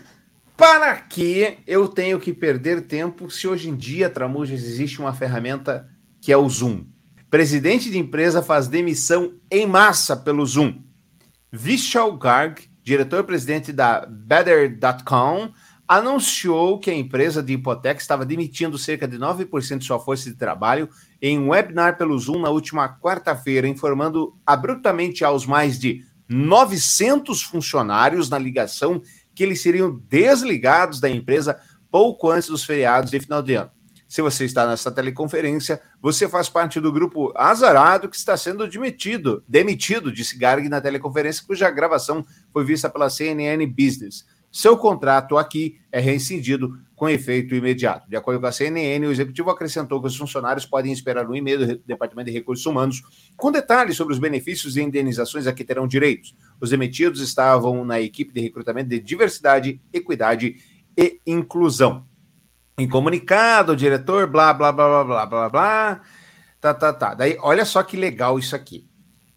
para que eu tenho que perder tempo se hoje em dia, Tramujas, existe uma ferramenta que é o Zoom? Presidente de empresa faz demissão em massa pelo Zoom. Vishal Garg, diretor-presidente da Better.com, anunciou que a empresa de hipoteca estava demitindo cerca de 9% de sua força de trabalho em um webinar pelo Zoom na última quarta-feira, informando abruptamente aos mais de 900 funcionários na ligação que eles seriam desligados da empresa pouco antes dos feriados de final de ano. Se você está nessa teleconferência, você faz parte do grupo azarado que está sendo demitido, demitido, disse Garg na teleconferência, cuja gravação foi vista pela CNN Business. Seu contrato aqui é rescindido com efeito imediato. De acordo com a CNN, o executivo acrescentou que os funcionários podem esperar um e-mail do Departamento de Recursos Humanos com detalhes sobre os benefícios e indenizações a que terão direitos. Os demitidos estavam na equipe de recrutamento de diversidade, equidade e inclusão. Em comunicado, o diretor, blá, blá, blá, blá, blá, blá, blá. Tá, tá, tá. Daí, olha só que legal isso aqui.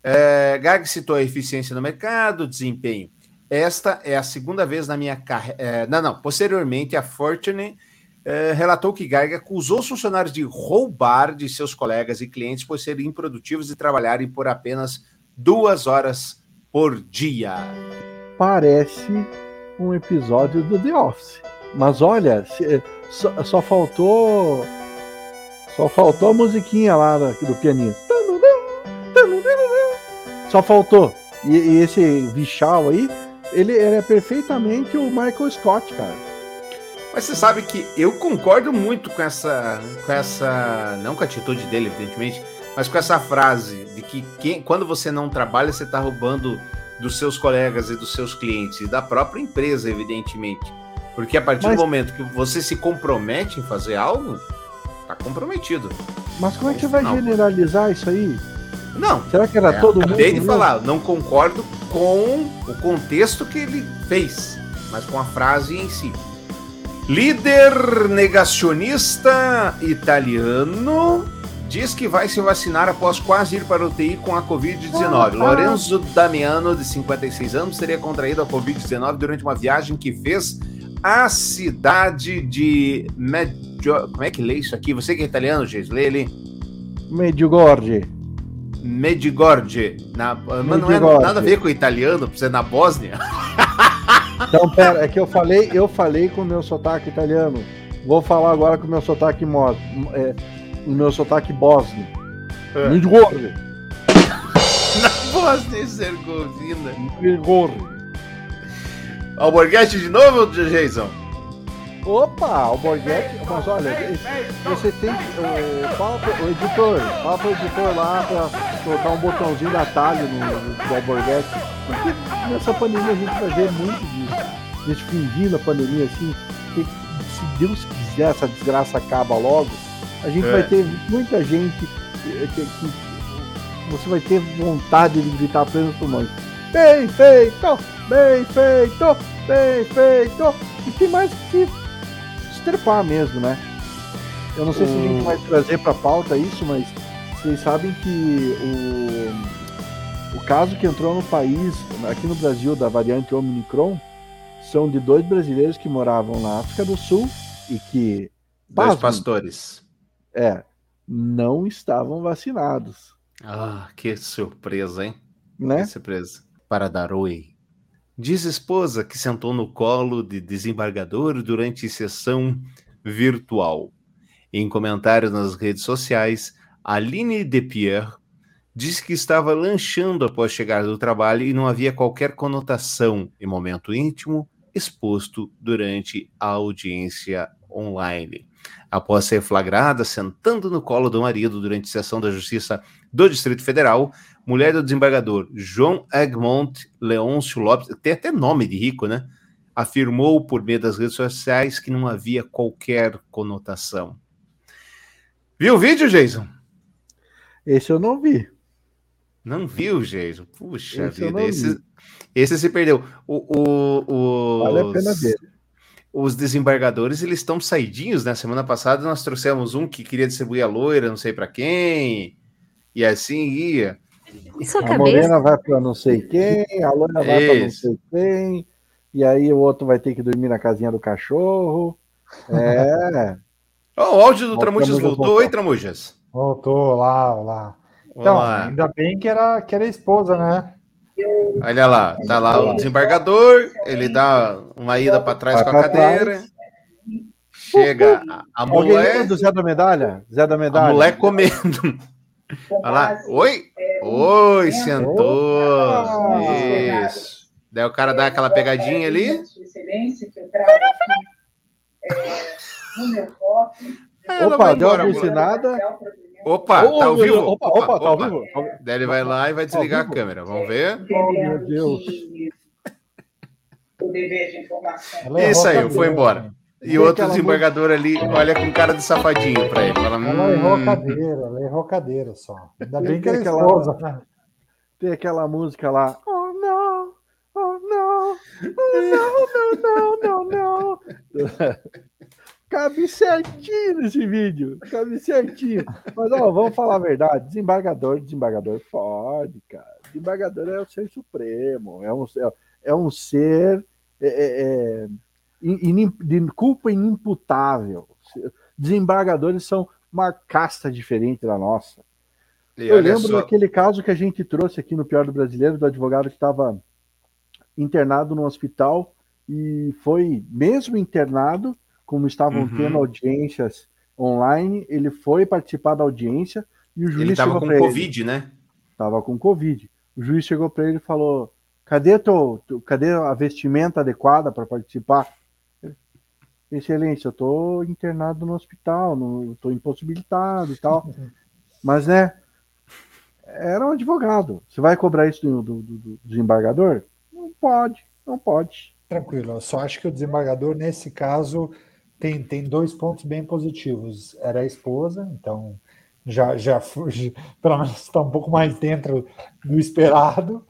É, Gag citou a eficiência no mercado, desempenho. Esta é a segunda vez na minha carreira. É, não, não. Posteriormente, a Fortune é, relatou que Gag acusou os funcionários de roubar de seus colegas e clientes por serem improdutivos e trabalharem por apenas duas horas por dia. Parece um episódio do The Office. Mas olha, se, só, só, faltou. Só faltou a musiquinha lá do, pianinho. Só faltou. E, e esse Vichal aí, ele, ele é perfeitamente o Michael Scott, cara. Mas você sabe que eu concordo muito com essa. com essa. Não com a atitude dele, evidentemente, mas com essa frase de que quem, quando você não trabalha, você está roubando dos seus colegas e dos seus clientes e da própria empresa, evidentemente. Porque a partir mas... do momento que você se compromete em fazer algo, tá comprometido. Mas como é que você vai não. generalizar isso aí? Não. Será que era é, todo mundo? Acabei de falar, não concordo com o contexto que ele fez, mas com a frase em si. Líder negacionista italiano diz que vai se vacinar após quase ir para o UTI com a Covid-19. Lorenzo Damiano, de 56 anos, teria contraído a Covid-19 durante uma viagem que fez a cidade de Medio... Como é que lê isso aqui? Você que é italiano, Geis, lê ele. Medjugorje. Medjugorje. Na... Mas não é nada a ver com o italiano, pra ser na Bósnia. Então, pera, é que eu falei, eu falei com o meu sotaque italiano. Vou falar agora com o meu sotaque mo... é, o meu sotaque bósnio. É. Medjugorje. na Bósnia e Herzegovina. Medjugorje. Alborguete de novo, Jason? Opa, Alborguete. Mas olha, você tem que. Uh, fala pro, o editor, fala pro editor lá pra colocar um botãozinho de atalho no, do Alborguete. Porque nessa pandemia a gente vai ver muito disso. A gente fingindo a pandemia assim. Que, se Deus quiser, essa desgraça acaba logo. A gente é. vai ter muita gente que, que, que, você vai ter vontade de gritar plenos pulmões. Bem feito! Bem feito! Bem feito! E tem mais que estrepar mesmo, né? Eu não sei se a gente vai trazer para pauta isso, mas vocês sabem que o, o caso que entrou no país, aqui no Brasil, da variante Omicron, são de dois brasileiros que moravam na África do Sul e que. Dois pasmem, pastores. É, não estavam vacinados. Ah, que surpresa, hein? Né? Que surpresa. Para dar oi. Diz esposa que sentou no colo de desembargador durante sessão virtual. Em comentário nas redes sociais, Aline Depierre disse que estava lanchando após chegar do trabalho e não havia qualquer conotação em momento íntimo exposto durante a audiência online. Após ser flagrada sentando no colo do marido durante sessão da Justiça do Distrito Federal, mulher do desembargador João Egmont Leôncio Lopes, tem até nome de rico, né? Afirmou por meio das redes sociais que não havia qualquer conotação. Viu o vídeo, Jason? Esse eu não vi. Não viu, Jason? Puxa esse vida, esse, esse se perdeu. O, o, o, vale a pena ver. Os desembargadores, eles estão saidinhos, né? Semana passada nós trouxemos um que queria distribuir a loira, não sei para quem, e assim ia. Sua a cabeça. morena vai para não sei quem, a loira vai para não sei quem, e aí o outro vai ter que dormir na casinha do cachorro. É. oh, o áudio do Tramujas voltou. Oi, Tramujas. Voltou, lá, lá. Então, ainda bem que era, que era esposa, né? Olha lá, tá lá o desembargador, ele dá uma ida para trás com a cadeira. Chega a, a mulher. do Zé da Medalha? Zé da Medalha. A mulher comendo. Olha lá. Oi! Oi, sentou. Isso. Daí o cara dá aquela pegadinha ali. Opa, deu uma buzinada. Opa, tá ao vivo? Opa, opa, tá ao vivo? Daí ele vai lá e vai desligar a câmera. Vamos ver. Oh, meu Deus. O dever de informação. Isso aí, foi embora. E outro desembargador ali olha com cara de safadinho pra ele. Fala, ela hum... errou cadeira, ela errou cadeira só. Ainda bem que Tem era aquela- esposa. né? Tem aquela música lá. Oh, não! Oh, não! Oh, não, não, não, não, não! Cabe certinho nesse vídeo. Cabe certinho. Mas, ó, vamos falar a verdade. Desembargador, desembargador pode, cara. Desembargador é o ser supremo. É um, é, é um ser é, é, é, inim- de culpa inimputável. Desembargadores são uma casta diferente da nossa. E Eu lembro só, daquele caso que a gente trouxe aqui no Pior do Brasileiro, do advogado que estava internado no hospital e foi, mesmo internado, como estavam Uhum. tendo audiências online, ele foi participar da audiência e o juiz ele tava chegou com para ele. Covid, né? Tava com Covid. O juiz chegou para ele e falou: cadê, teu- cadê a vestimenta adequada para participar? Excelência, eu tô internado no hospital, não tô impossibilitado e tal. Mas, né, era um advogado. Você vai cobrar isso do, do- do- do desembargador? Não pode, não pode. Tranquilo, eu só acho que o desembargador, nesse caso, tem, tem dois pontos bem positivos. Era a esposa, então já, já, fu- já pelo menos está um pouco mais dentro do esperado.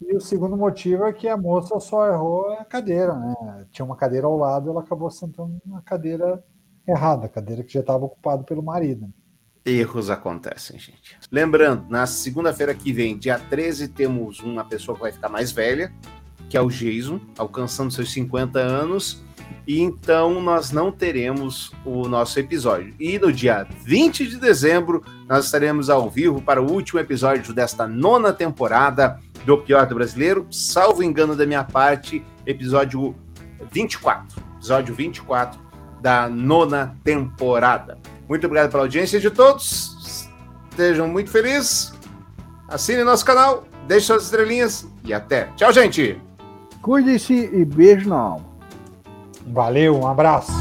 E o segundo motivo é que a moça só errou a cadeira, né? Tinha uma cadeira ao lado, ela acabou sentando na cadeira errada, a cadeira que já estava ocupada pelo marido. Erros acontecem, gente. Lembrando, na segunda-feira que vem, dia 13, temos uma pessoa que vai ficar mais velha, que é o Jason, alcançando seus 50 anos. E então nós não teremos o nosso episódio. E no dia 20 de dezembro, nós estaremos ao vivo para o último episódio desta nona temporada do Pior do Brasileiro. Salvo engano da minha parte, episódio 24. Episódio 24 da nona temporada. Muito obrigado pela audiência de todos. Estejam muito felizes. Assine nosso canal, deixe suas estrelinhas e até. Tchau, gente! Cuide-se e beijo na alma. Valeu, um abraço.